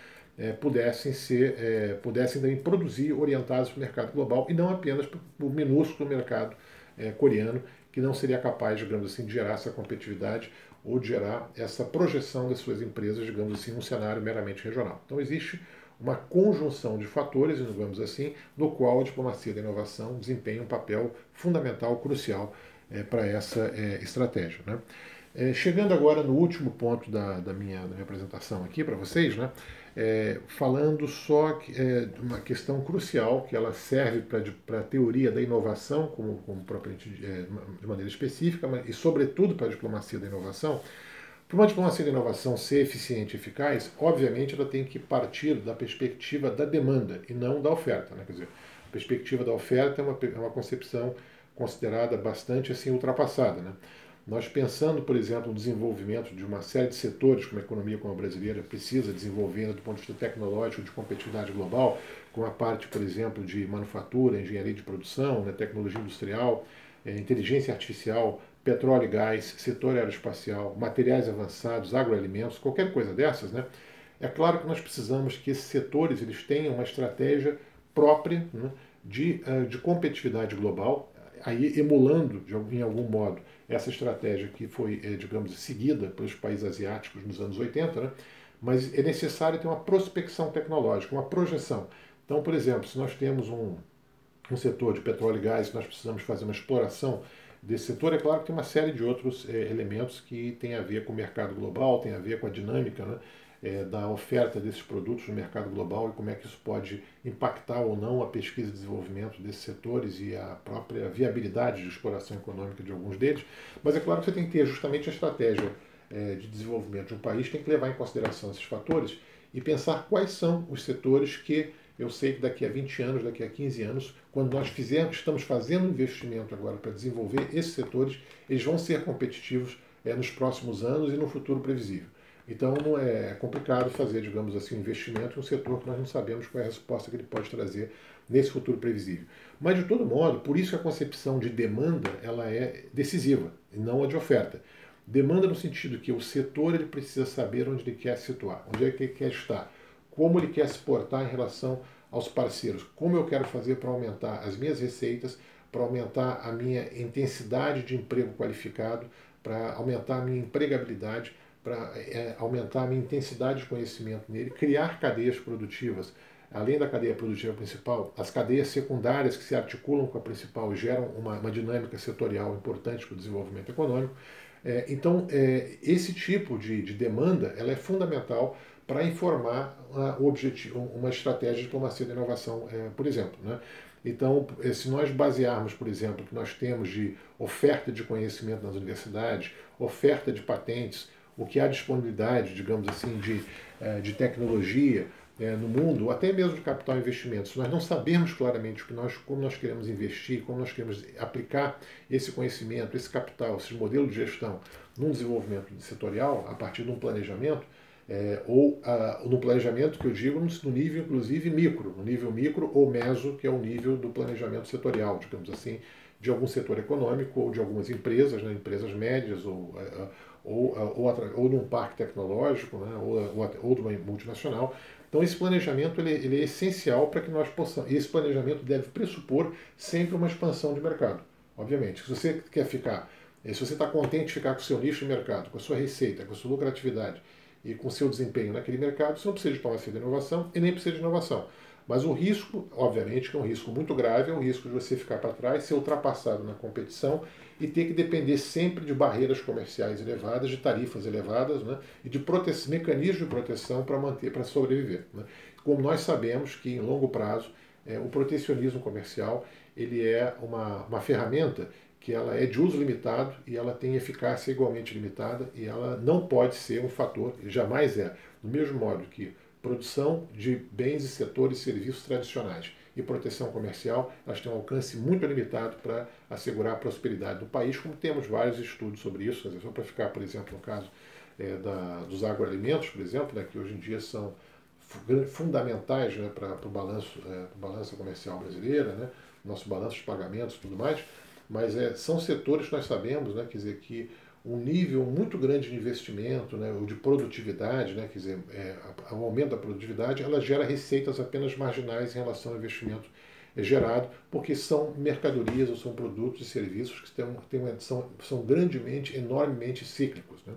é, pudessem ser, é, pudessem também produzir orientados para o mercado global e não apenas para o minúsculo mercado é, coreano, que não seria capaz, digamos assim, de gerar essa competitividade ou de gerar essa projeção das suas empresas, digamos assim, num cenário meramente regional. Então existe uma conjunção de fatores, digamos assim, no qual a diplomacia da inovação desempenha um papel fundamental, crucial é, para essa é, estratégia. Né? É, chegando agora no último ponto da, da, minha, da minha apresentação aqui para vocês, né? É, falando só é, de uma questão crucial que ela serve para a teoria da inovação, como, como propriamente é, de maneira específica, mas, e sobretudo para a diplomacia da inovação. Para uma diplomacia da inovação ser eficiente e eficaz, obviamente ela tem que partir da perspectiva da demanda e não da oferta. Né? Quer dizer, a perspectiva da oferta é uma, é uma concepção considerada bastante assim ultrapassada. Né? Nós pensando, por exemplo, no desenvolvimento de uma série de setores, como a economia como a brasileira precisa desenvolver do ponto de vista tecnológico, de competitividade global, com a parte, por exemplo, de manufatura, engenharia de produção, né, tecnologia industrial, é, inteligência artificial, petróleo e gás, setor aeroespacial, materiais avançados, agroalimentos, qualquer coisa dessas, né? É claro que nós precisamos que esses setores eles tenham uma estratégia própria né, de, eh, de competitividade global, aí emulando de, em algum modo essa estratégia que foi, eh, digamos, seguida pelos países asiáticos nos anos 80, né? mas é necessário ter uma prospecção tecnológica, uma projeção. Então, por exemplo, se nós temos um, um setor de petróleo e gás, nós precisamos fazer uma exploração desse setor, é claro que tem uma série de outros é, elementos que tem a ver com o mercado global, tem a ver com a dinâmica né, é, da oferta desses produtos no mercado global e como é que isso pode impactar ou não a pesquisa e desenvolvimento desses setores e a própria viabilidade de exploração econômica de alguns deles. Mas é claro que você tem que ter justamente a estratégia é, de desenvolvimento de um país, tem que levar em consideração esses fatores e pensar quais são os setores que eu sei que daqui a 20 anos, daqui a 15 anos, quando nós fizermos, estamos fazendo investimento agora para desenvolver esses setores, eles vão ser competitivos é, nos próximos anos e no futuro previsível. Então é complicado fazer, digamos assim, um investimento em um setor que nós não sabemos qual é a resposta que ele pode trazer nesse futuro previsível. Mas de todo modo, por isso que a concepção de demanda ela é decisiva e não a de oferta. Demanda no sentido que o setor ele precisa saber onde ele quer se situar, onde é que ele quer estar, como ele quer se portar em relação aos parceiros, como eu quero fazer para aumentar as minhas receitas, para aumentar a minha intensidade de emprego qualificado, para aumentar a minha empregabilidade, para é, aumentar a minha intensidade de conhecimento nele, criar cadeias produtivas. Além da cadeia produtiva principal, as cadeias secundárias que se articulam com a principal geram uma, uma dinâmica setorial importante para o desenvolvimento econômico. É, então, é, esse tipo de, de, demanda ela é fundamental para informar objetivo, uma estratégia de diplomacia da inovação, é, por exemplo. Né? Então, é, se nós basearmos, por exemplo, que nós temos de oferta de conhecimento nas universidades, oferta de patentes, o que há disponibilidade, digamos assim, de, é, de tecnologia é, no mundo, até mesmo de capital investimento, se nós não sabemos claramente o que nós, como nós queremos investir, como nós queremos aplicar esse conhecimento, esse capital, esse modelo de gestão num desenvolvimento setorial, a partir de um planejamento, é, ou a, no planejamento que eu digo no nível inclusive micro, no nível micro ou meso, que é o nível do planejamento setorial, digamos assim, de algum setor econômico ou de algumas empresas, né, empresas médias ou, ou, ou, ou num parque tecnológico, né, ou, ou, ou de uma multinacional. Então esse planejamento ele, ele é essencial para que nós possamos. Esse planejamento deve pressupor sempre uma expansão de mercado. Obviamente, se você quer ficar, se você está contente de ficar com o seu nicho de mercado, com a sua receita, com a sua lucratividade e com o seu desempenho naquele mercado, você não precisa de tomar de inovação e nem precisa de inovação. Mas o risco, obviamente, que é um risco muito grave, é o risco de você ficar para trás, ser ultrapassado na competição e ter que depender sempre de barreiras comerciais elevadas, de tarifas elevadas né, e de mecanismos de proteção para manter, para sobreviver. Né. Como nós sabemos que em longo prazo é, o protecionismo comercial ele é uma, uma ferramenta que ela é de uso limitado e ela tem eficácia igualmente limitada e ela não pode ser um fator, jamais é, do mesmo modo que produção de bens e setores e serviços tradicionais. E proteção comercial, elas têm um alcance muito limitado para assegurar a prosperidade do país, como temos vários estudos sobre isso, só para ficar, por exemplo, no caso é, da, dos agroalimentos, por exemplo, né, que hoje em dia são fundamentais né, para o balanço, é, balança comercial brasileira, né, nosso balanço de pagamentos e tudo mais, mas é, são setores que nós sabemos, né, quer dizer, que um nível muito grande de investimento, né, ou de produtividade, né, quer dizer, é, o aumento da produtividade, ela gera receitas apenas marginais em relação ao investimento gerado, porque são mercadorias ou são produtos e serviços que têm, têm são, são grandemente, enormemente cíclicos, né,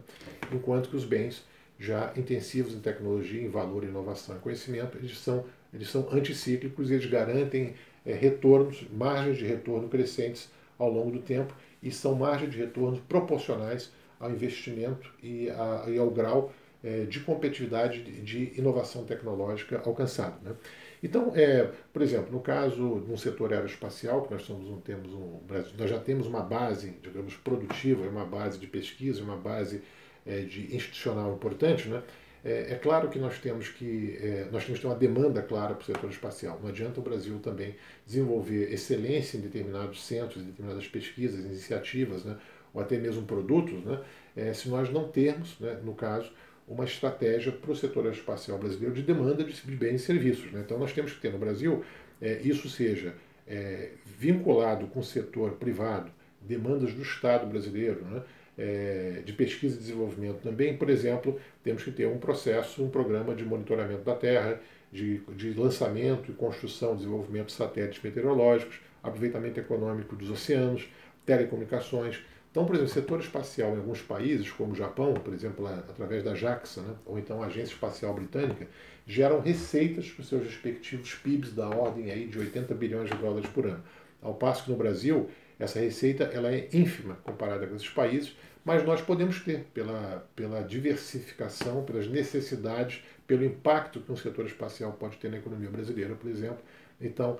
enquanto que os bens já intensivos em tecnologia, em valor, inovação e conhecimento, eles são, eles são anticíclicos e eles garantem é, retornos, margens de retorno crescentes ao longo do tempo e são margens de retorno proporcionais ao investimento e, a, e ao grau é, de competitividade de, de, inovação tecnológica alcançado. Né? Então, é, por exemplo, no caso no setor aeroespacial, que nós, somos um, temos um, nós já temos uma base, digamos, produtiva, uma base de pesquisa, uma base é, de institucional importante, né? É, é, claro que nós temos que é, nós temos que ter uma demanda clara para o setor espacial. Não adianta o Brasil também desenvolver excelência em determinados centros, em determinadas pesquisas, iniciativas, né, ou até mesmo produtos, né, é, se nós não termos, né, no caso, uma estratégia para o setor espacial brasileiro de demanda de bens e serviços. Né? Então nós temos que ter no Brasil, é, isso seja é, vinculado com o setor privado, demandas do Estado brasileiro, né? É, de pesquisa e desenvolvimento também, por exemplo, temos que ter um processo, um programa de monitoramento da Terra, de, de lançamento e construção, desenvolvimento de satélites meteorológicos, aproveitamento econômico dos oceanos, telecomunicações. Então, por exemplo, o setor espacial em alguns países, como o Japão, por exemplo, através da JAXA, né, ou então a Agência Espacial Britânica, geram receitas para os seus respectivos PIBs da ordem aí de 80 bilhões de dólares por ano. Ao passo que no Brasil, essa receita ela é ínfima comparada com esses países, mas nós podemos ter pela, pela diversificação, pelas necessidades, pelo impacto que um setor espacial pode ter na economia brasileira, por exemplo. Então,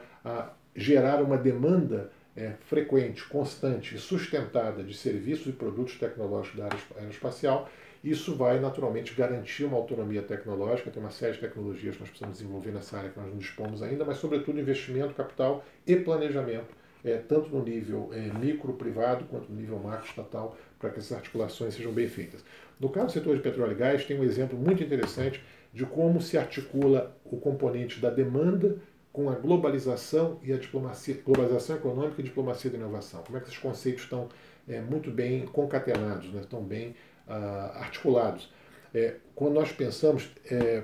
gerar uma demanda é, frequente, constante e sustentada de serviços e produtos tecnológicos da área aeroespacial, isso vai naturalmente garantir uma autonomia tecnológica. Tem uma série de tecnologias que nós precisamos desenvolver nessa área que nós não dispomos ainda, mas, sobretudo, investimento, capital e planejamento, é, tanto no nível é, micro privado quanto no nível macro estatal, para que essas articulações sejam bem feitas. No caso do setor de petróleo e gás, tem um exemplo muito interessante de como se articula o componente da demanda com a globalização e a diplomacia, globalização econômica e diplomacia da inovação. Como é que esses conceitos estão é, muito bem concatenados, né, estão bem ah, articulados. É, quando nós pensamos, é,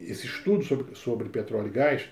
esse estudo sobre, sobre petróleo e gás,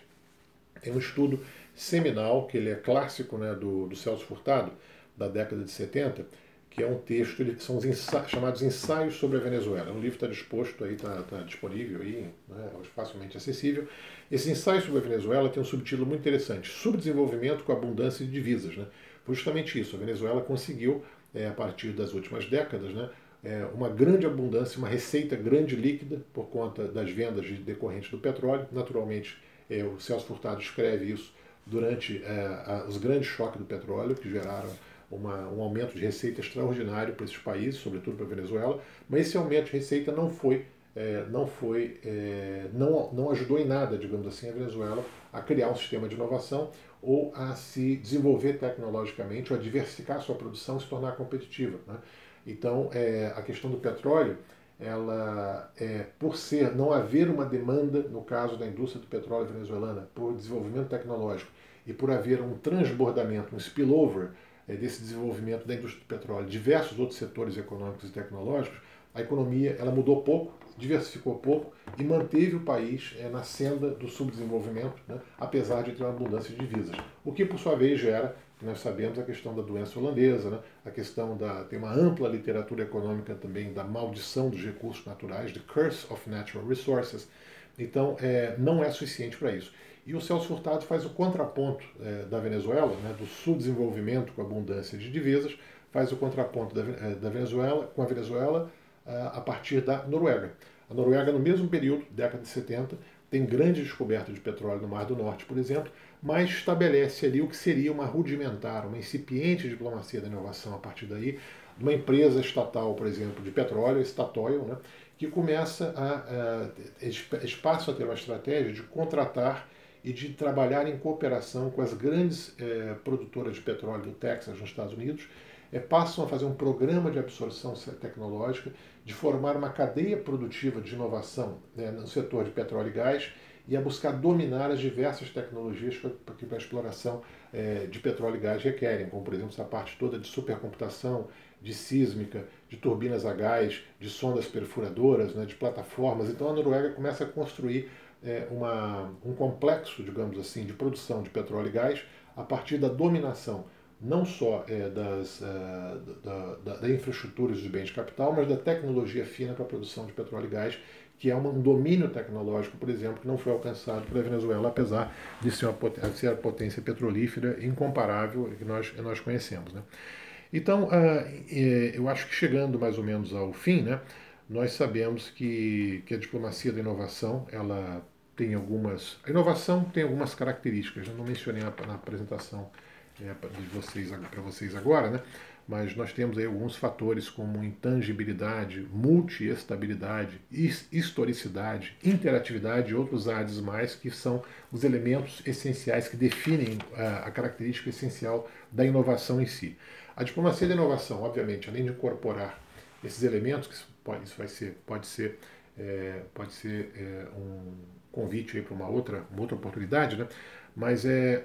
tem um estudo seminal, que ele é clássico né, do, do Celso Furtado, da década de 70, que é um texto, que são os ensaios, chamados Ensaios sobre a Venezuela. O livro está disposto aí, está tá disponível aí, né, é facilmente acessível. Esse ensaio sobre a Venezuela tem um subtítulo muito interessante: Subdesenvolvimento com abundância de divisas. Né? Justamente isso. A Venezuela conseguiu, é, a partir das últimas décadas, né, é, uma grande abundância, uma receita grande líquida por conta das vendas decorrentes do petróleo. Naturalmente, é, o Celso Furtado escreve isso durante é, os grandes choques do petróleo que geraram uma, um aumento de receita extraordinário para esses países, sobretudo para a Venezuela, mas esse aumento de receita não foi, é, não foi, é, não, não ajudou em nada, digamos assim, a Venezuela a criar um sistema de inovação ou a se desenvolver tecnologicamente ou a diversificar a sua produção e se tornar competitiva. Né? Então, é, a questão do petróleo, ela, é, por ser não haver uma demanda, no caso da indústria do petróleo venezuelana, por desenvolvimento tecnológico e por haver um transbordamento, um spillover é, desse desenvolvimento da indústria do petróleo, diversos outros setores econômicos e tecnológicos, a economia ela mudou pouco, diversificou pouco e manteve o país é, na senda do subdesenvolvimento, né, apesar de ter uma abundância de divisas. O que, por sua vez, gera, nós sabemos, a questão da doença holandesa, né, a questão da. tem uma ampla literatura econômica também da maldição dos recursos naturais, the curse of natural resources. Então, é, não é suficiente para isso. E o Celso Furtado faz o contraponto é, da Venezuela, né, do subdesenvolvimento com abundância de divisas, faz o contraponto da, é, da Venezuela com a Venezuela a partir da Noruega. A Noruega, no mesmo período, década de 70, tem grande descoberta de petróleo no Mar do Norte, por exemplo, mas estabelece ali o que seria uma rudimentar, uma incipiente diplomacia da inovação a partir daí, uma empresa estatal, por exemplo, de petróleo, Statoil, né, que começa a, a espaço a ter uma estratégia de contratar e de trabalhar em cooperação com as grandes eh, produtoras de petróleo do Texas, nos Estados Unidos, eh, passam a fazer um programa de absorção tecnológica, de formar uma cadeia produtiva de inovação né, no setor de petróleo e gás e a buscar dominar as diversas tecnologias que a exploração eh, de petróleo e gás requerem, como por exemplo essa parte toda de supercomputação, de sísmica, de turbinas a gás, de sondas perfuradoras, né, de plataformas. Então a Noruega começa a construir é, uma, um complexo, digamos assim, de produção de petróleo e gás a partir da dominação não só é, das, é, da, da, da, infraestrutura de bens de capital, mas da tecnologia fina para a produção de petróleo e gás, que é um domínio tecnológico, por exemplo, que não foi alcançado pela Venezuela, apesar de ser, uma, de ser a potência petrolífera incomparável que nós, nós conhecemos. Né? Então, uh, eu acho que chegando mais ou menos ao fim, né, nós sabemos que, que a diplomacia da inovação ela tem algumas. A inovação tem algumas características, eu não mencionei na, na apresentação é, de vocês para vocês agora, né? mas nós temos aí alguns fatores como intangibilidade, multiestabilidade, historicidade, interatividade e outros ADs mais que são os elementos essenciais que definem a, é, a característica essencial da inovação em si. A diplomacia da inovação, obviamente, além de incorporar esses elementos, que pode, isso vai ser, pode ser, é, pode ser é, um convite para uma outra, uma outra oportunidade, né? mas é,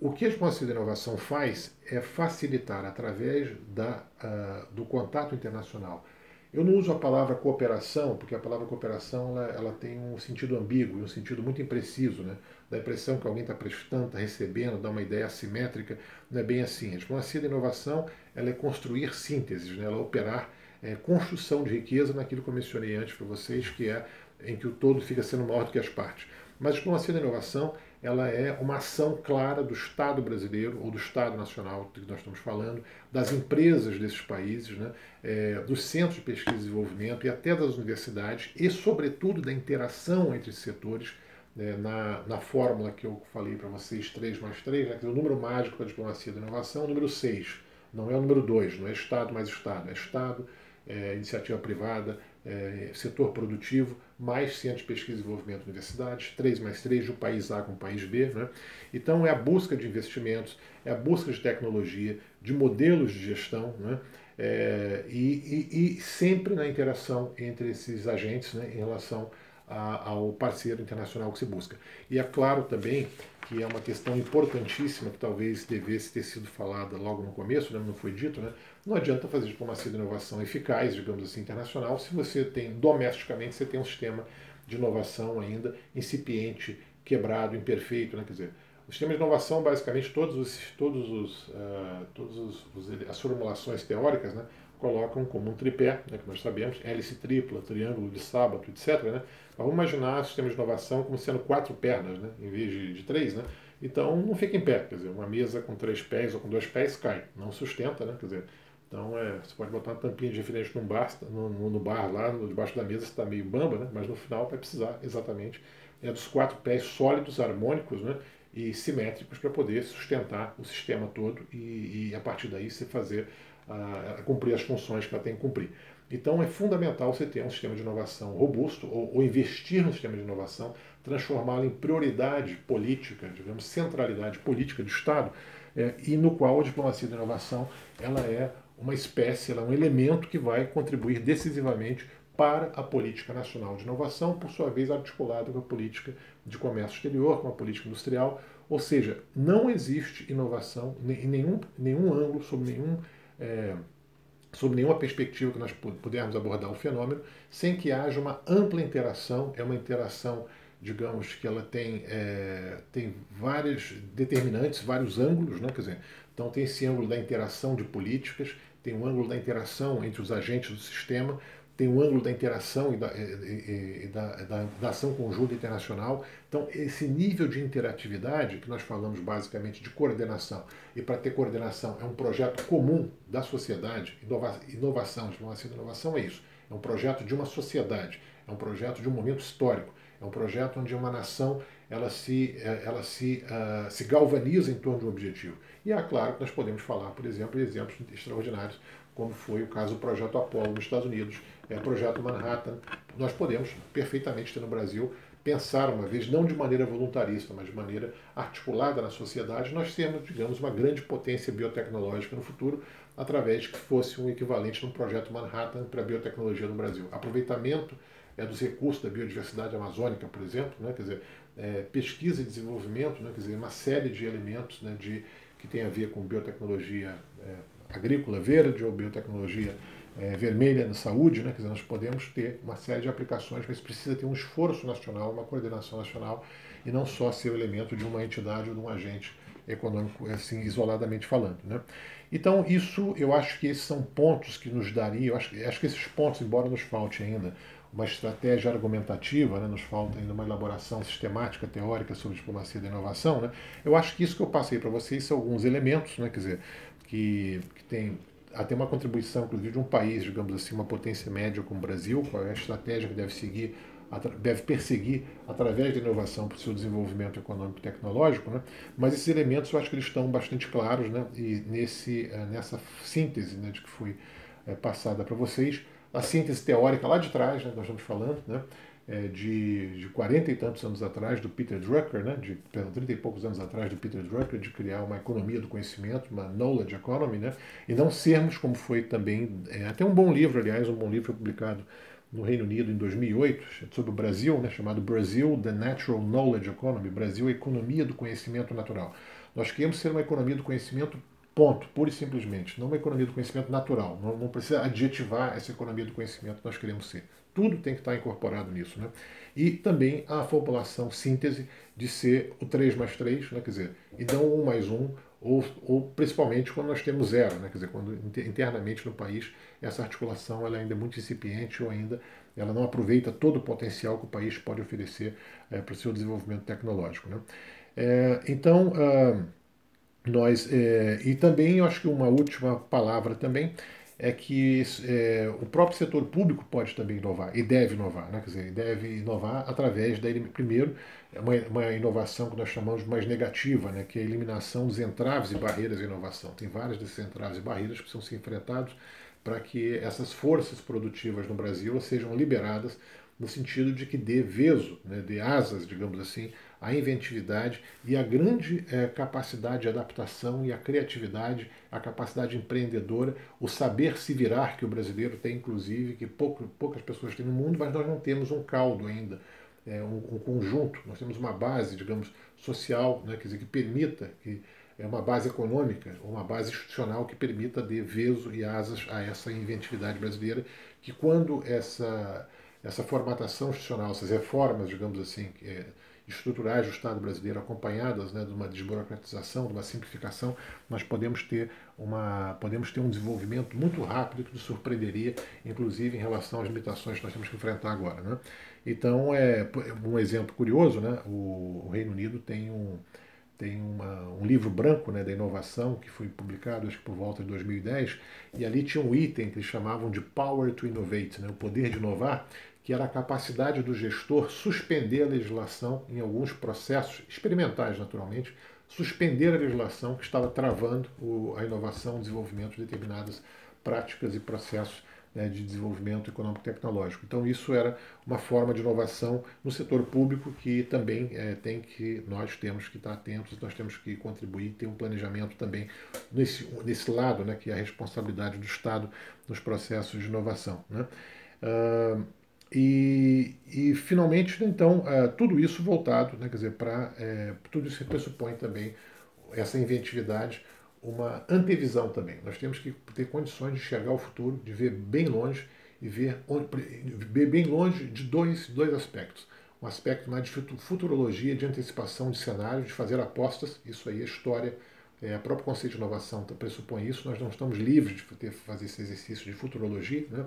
o que a da inovação faz é facilitar, através da, uh, do contato internacional. Eu não uso a palavra cooperação, porque a palavra cooperação ela, ela tem um sentido ambíguo, um sentido muito impreciso. Né? Dá a impressão que alguém está prestando, está recebendo, dá uma ideia assimétrica. Não é bem assim. A diplomacia da inovação ela é construir sínteses, né? ela é operar é, construção de riqueza naquilo que eu mencionei antes para vocês, que é em que o todo fica sendo maior do que as partes. Mas a diplomacia da inovação ela é uma ação clara do Estado brasileiro ou do Estado nacional do que nós estamos falando, das empresas desses países, né, é, dos centros de pesquisa e desenvolvimento e até das universidades e, sobretudo, da interação entre setores né, na, na fórmula que eu falei para vocês, 3 mais 3, né, é o número mágico para a diplomacia da inovação, o número 6. Não é o número 2, não é Estado mais Estado, é Estado, é, iniciativa privada, é, setor produtivo, mais centros de pesquisa e desenvolvimento universidades, 3 mais 3 de um país A com o país B. Né? Então é a busca de investimentos, é a busca de tecnologia, de modelos de gestão, né? É, e, e, e, sempre na interação entre esses agentes né, em relação a, ao parceiro internacional que se busca. E é claro também que é uma questão importantíssima que talvez devesse ter sido falada logo no começo, né, não foi dito, né? Não adianta fazer diplomacia de inovação eficaz, digamos assim, internacional, se você tem, domesticamente, você tem um sistema de inovação ainda incipiente, quebrado, imperfeito, né? Quer dizer, o sistema de inovação, basicamente, todos os, todos os, uh, todos os, os, as formulações teóricas, né, colocam como um tripé, né, que nós sabemos, hélice tripla, triângulo de sábado, etc. Né? Vamos imaginar o sistema de inovação como sendo quatro pernas, né, em vez de, de três, né? Então não fica em pé, quer dizer, uma mesa com três pés ou com dois pés cai, não sustenta, né? Quer dizer, então é, você pode botar uma tampinha de refrigerante num bar, no, no bar lá, no, debaixo da mesa, está meio bamba, né? Mas no final vai precisar exatamente é, dos quatro pés sólidos, harmônicos, né? E simétricos para poder sustentar o sistema todo e, e a partir daí você fazer a, a cumprir as funções que ela tem que cumprir. Então é fundamental você ter um sistema de inovação robusto ou, ou investir no sistema de inovação, transformá-lo em prioridade política, digamos, centralidade política do Estado, é, e no qual a diplomacia da inovação ela é uma espécie, ela é um elemento que vai contribuir decisivamente para a política nacional de inovação, por sua vez articulada com a política de comércio exterior, com a política industrial, ou seja, não existe inovação em nenhum, nenhum ângulo, sob nenhum é, sob nenhuma perspectiva que nós pudermos abordar o fenômeno, sem que haja uma ampla interação, é uma interação, digamos, que ela tem, é, tem vários determinantes, vários ângulos, né? quer dizer, então tem esse ângulo da interação de políticas, tem um ângulo da interação entre os agentes do sistema, tem o ângulo da interação e da, e, e da, da, da, ação conjunta internacional. Então, esse nível de interatividade, que nós falamos basicamente de coordenação, e para ter coordenação é um projeto comum da sociedade, inova, inovação, diplomacia de inovação é isso, é um projeto de uma sociedade, é um projeto de um momento histórico, é um projeto onde uma nação ela se, eh, ela se, uh, se galvaniza em torno de um objetivo. E é claro que nós podemos falar, por exemplo, de exemplos extraordinários como foi o caso do projeto Apollo nos Estados Unidos, é, projeto Manhattan. Nós podemos perfeitamente ter no Brasil pensar uma vez, não de maneira voluntarista, mas de maneira articulada na sociedade, nós sermos, digamos, uma grande potência biotecnológica no futuro, através que fosse um equivalente no projeto Manhattan para a biotecnologia no Brasil. Aproveitamento é, dos recursos da biodiversidade amazônica, por exemplo, né, quer dizer, é, pesquisa e desenvolvimento, né, quer dizer, uma série de elementos né, de, que tem a ver com biotecnologia é, agrícola verde ou biotecnologia é, vermelha na saúde, né? quer dizer, nós podemos ter uma série de aplicações, mas precisa ter um esforço nacional, uma coordenação nacional e não só ser o elemento de uma entidade ou de um agente econômico, assim, isoladamente falando. Né? Então, isso, eu acho que esses são pontos que nos dariam, eu acho, acho que esses pontos, embora nos falte ainda uma estratégia argumentativa, né, nos falta ainda uma elaboração sistemática, teórica sobre diplomacia da inovação, né, eu acho que isso que eu passei para vocês são alguns elementos, né, quer dizer, que, que tem até uma contribuição, inclusive, de um país, digamos assim, uma potência média como o Brasil, qual é a estratégia que deve seguir, deve perseguir através da inovação para o seu desenvolvimento econômico e tecnológico, né? mas esses elementos eu acho que eles estão bastante claros, né? e nesse, eh, nessa síntese né, de que foi é, passada para vocês, a síntese teórica lá de trás, né, nós estamos falando, né? é, de, de 40 e tantos anos atrás, do Peter Drucker, né, de perdão, 30 e poucos anos atrás, do Peter Drucker, de criar uma economia do conhecimento, uma knowledge economy, né, e não sermos, como foi também, é, até um bom livro, aliás, um bom livro publicado no Reino Unido em 2008, sobre o Brasil, né, chamado Brasil, The Natural Knowledge Economy, Brasil, a economia do conhecimento natural. Nós queremos ser uma economia do conhecimento, ponto, pura e simplesmente. Não uma economia do conhecimento natural. Não, não precisa adjetivar essa economia do conhecimento que nós queremos ser. Tudo tem que estar incorporado nisso. Né? E também a formulação síntese de ser o 3 mais 3, né? quer dizer, e não 1 mais 1, ou, ou principalmente quando nós temos zero, né? quer dizer, quando internamente no país essa articulação ela ainda é muito incipiente ou ainda ela não aproveita todo o potencial que o país pode oferecer é, para o seu desenvolvimento tecnológico. Né? É, então, uh, nós, é, e também eu acho que uma última palavra também é que é, o próprio setor público pode também inovar e deve inovar, né? quer dizer, deve inovar através da primeiro uma, uma inovação que nós chamamos mais negativa, né? que é a eliminação dos entraves e barreiras à inovação. Tem várias desses entraves e barreiras que precisam ser enfrentados para que essas forças produtivas no Brasil sejam liberadas no sentido de que dê veso, né, dê asas, digamos assim, à inventividade e à grande é, capacidade de adaptação e à criatividade, a capacidade empreendedora, o saber se virar que o brasileiro tem, inclusive, que pouco, poucas pessoas têm no mundo, mas nós não temos um caldo ainda, é, um, um, conjunto, nós temos uma base, digamos, social, né, quer dizer, que permita que é uma base econômica, uma base institucional que permita dar veso e asas a essa inventividade brasileira, que quando essa essa formatação institucional, essas reformas, digamos assim, é, estruturais do Estado brasileiro, acompanhadas né, de uma desburocratização, de uma simplificação, nós podemos ter, uma, podemos ter um desenvolvimento muito rápido que nos surpreenderia, inclusive em relação às limitações que nós temos que enfrentar agora. Né? Então, é um exemplo curioso, né? o, Reino Unido tem um, tem uma, um livro branco né, da inovação que foi publicado acho que por volta de 2010 e ali tinha um item que eles chamavam de Power to Innovate, né, o poder de inovar, que era a capacidade do gestor suspender a legislação em alguns processos experimentais, naturalmente, suspender a legislação que estava travando a inovação, o desenvolvimento de determinadas práticas e processos né, de desenvolvimento econômico-tecnológico. Então isso era uma forma de inovação no setor público que também é, tem que nós temos que estar atentos, nós temos que contribuir, ter um planejamento também nesse, nesse lado, né, que é a responsabilidade do Estado nos processos de inovação. Né? Uh, e, e finalmente, então, uh, tudo isso voltado, né, quer dizer, para é, tudo isso pressupõe também essa inventividade, uma antevisão também. Nós temos que ter condições de enxergar o futuro, de ver bem longe e ver, onde, ver bem longe de dois, dois aspectos. Um aspecto mais de futurologia, de antecipação de cenários, de fazer apostas, isso aí é história, é, o próprio conceito de inovação pressupõe isso, nós não estamos livres de ter, fazer esse exercício de futurologia, né?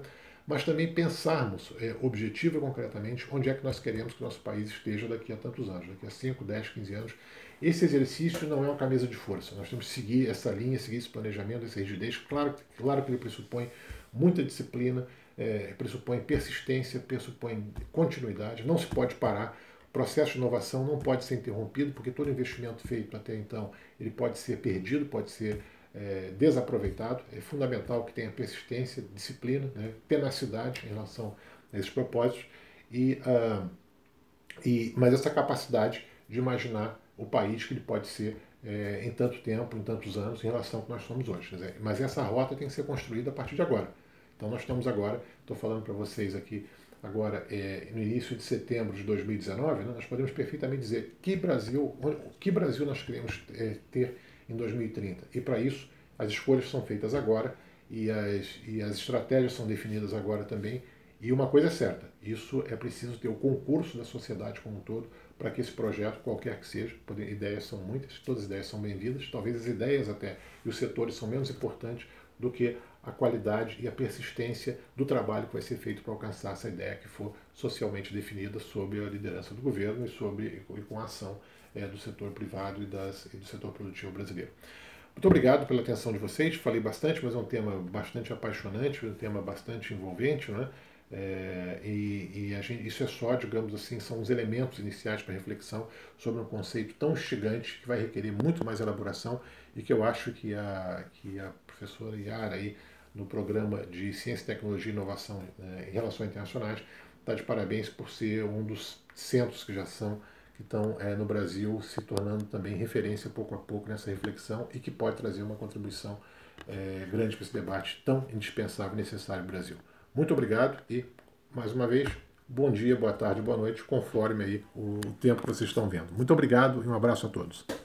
Mas também pensarmos é, objetivo e concretamente onde é que nós queremos que nosso país esteja daqui a tantos anos, daqui a 5, 10, 15 anos. Esse exercício não é uma camisa de força, nós temos que seguir essa linha, seguir esse planejamento, essa rigidez. Claro, claro que ele pressupõe muita disciplina, é, pressupõe persistência, pressupõe continuidade, não se pode parar. O processo de inovação não pode ser interrompido, porque todo investimento feito até então ele pode ser perdido, pode ser é, desaproveitado. É fundamental que tenha persistência, disciplina, né, tenacidade em relação a esses propósitos, e, uh, e, mas essa capacidade de imaginar o país que ele pode ser é, em tanto tempo, em tantos anos, em relação ao que nós somos hoje. Mas essa rota tem que ser construída a partir de agora. Então nós estamos agora, estou falando para vocês aqui, agora é, no início de setembro de 2019, né, nós podemos perfeitamente dizer que Brasil, que Brasil nós queremos é, ter em 2030. E para isso, as escolhas são feitas agora e as, e as estratégias são definidas agora também. E uma coisa é certa: isso é preciso ter o concurso da sociedade como um todo para que esse projeto, qualquer que seja, ideias são muitas, todas as ideias são bem-vindas, talvez as ideias até e os setores são menos importantes do que a qualidade e a persistência do trabalho que vai ser feito para alcançar essa ideia que for socialmente definida sob a liderança do governo e, sobre, e com a ação é, do setor privado e, das, e do setor produtivo brasileiro. Muito obrigado pela atenção de vocês. Falei bastante, mas é um tema bastante apaixonante, um tema bastante envolvente, né? É, e, e gente, isso é só, digamos assim, são os elementos iniciais para reflexão sobre um conceito tão instigante que vai requerer muito mais elaboração e que eu acho que a, que a professora Yara aí no programa de Ciência, Tecnologia e Inovação né, em Relações Internacionais está de parabéns por ser um dos centros que já são que estão é, no Brasil se tornando também referência pouco a pouco nessa reflexão e que pode trazer uma contribuição é, grande para esse debate tão indispensável e necessário no Brasil. Muito obrigado e, mais uma vez, bom dia, boa tarde, boa noite, conforme aí o tempo que vocês estão vendo. Muito obrigado e um abraço a todos.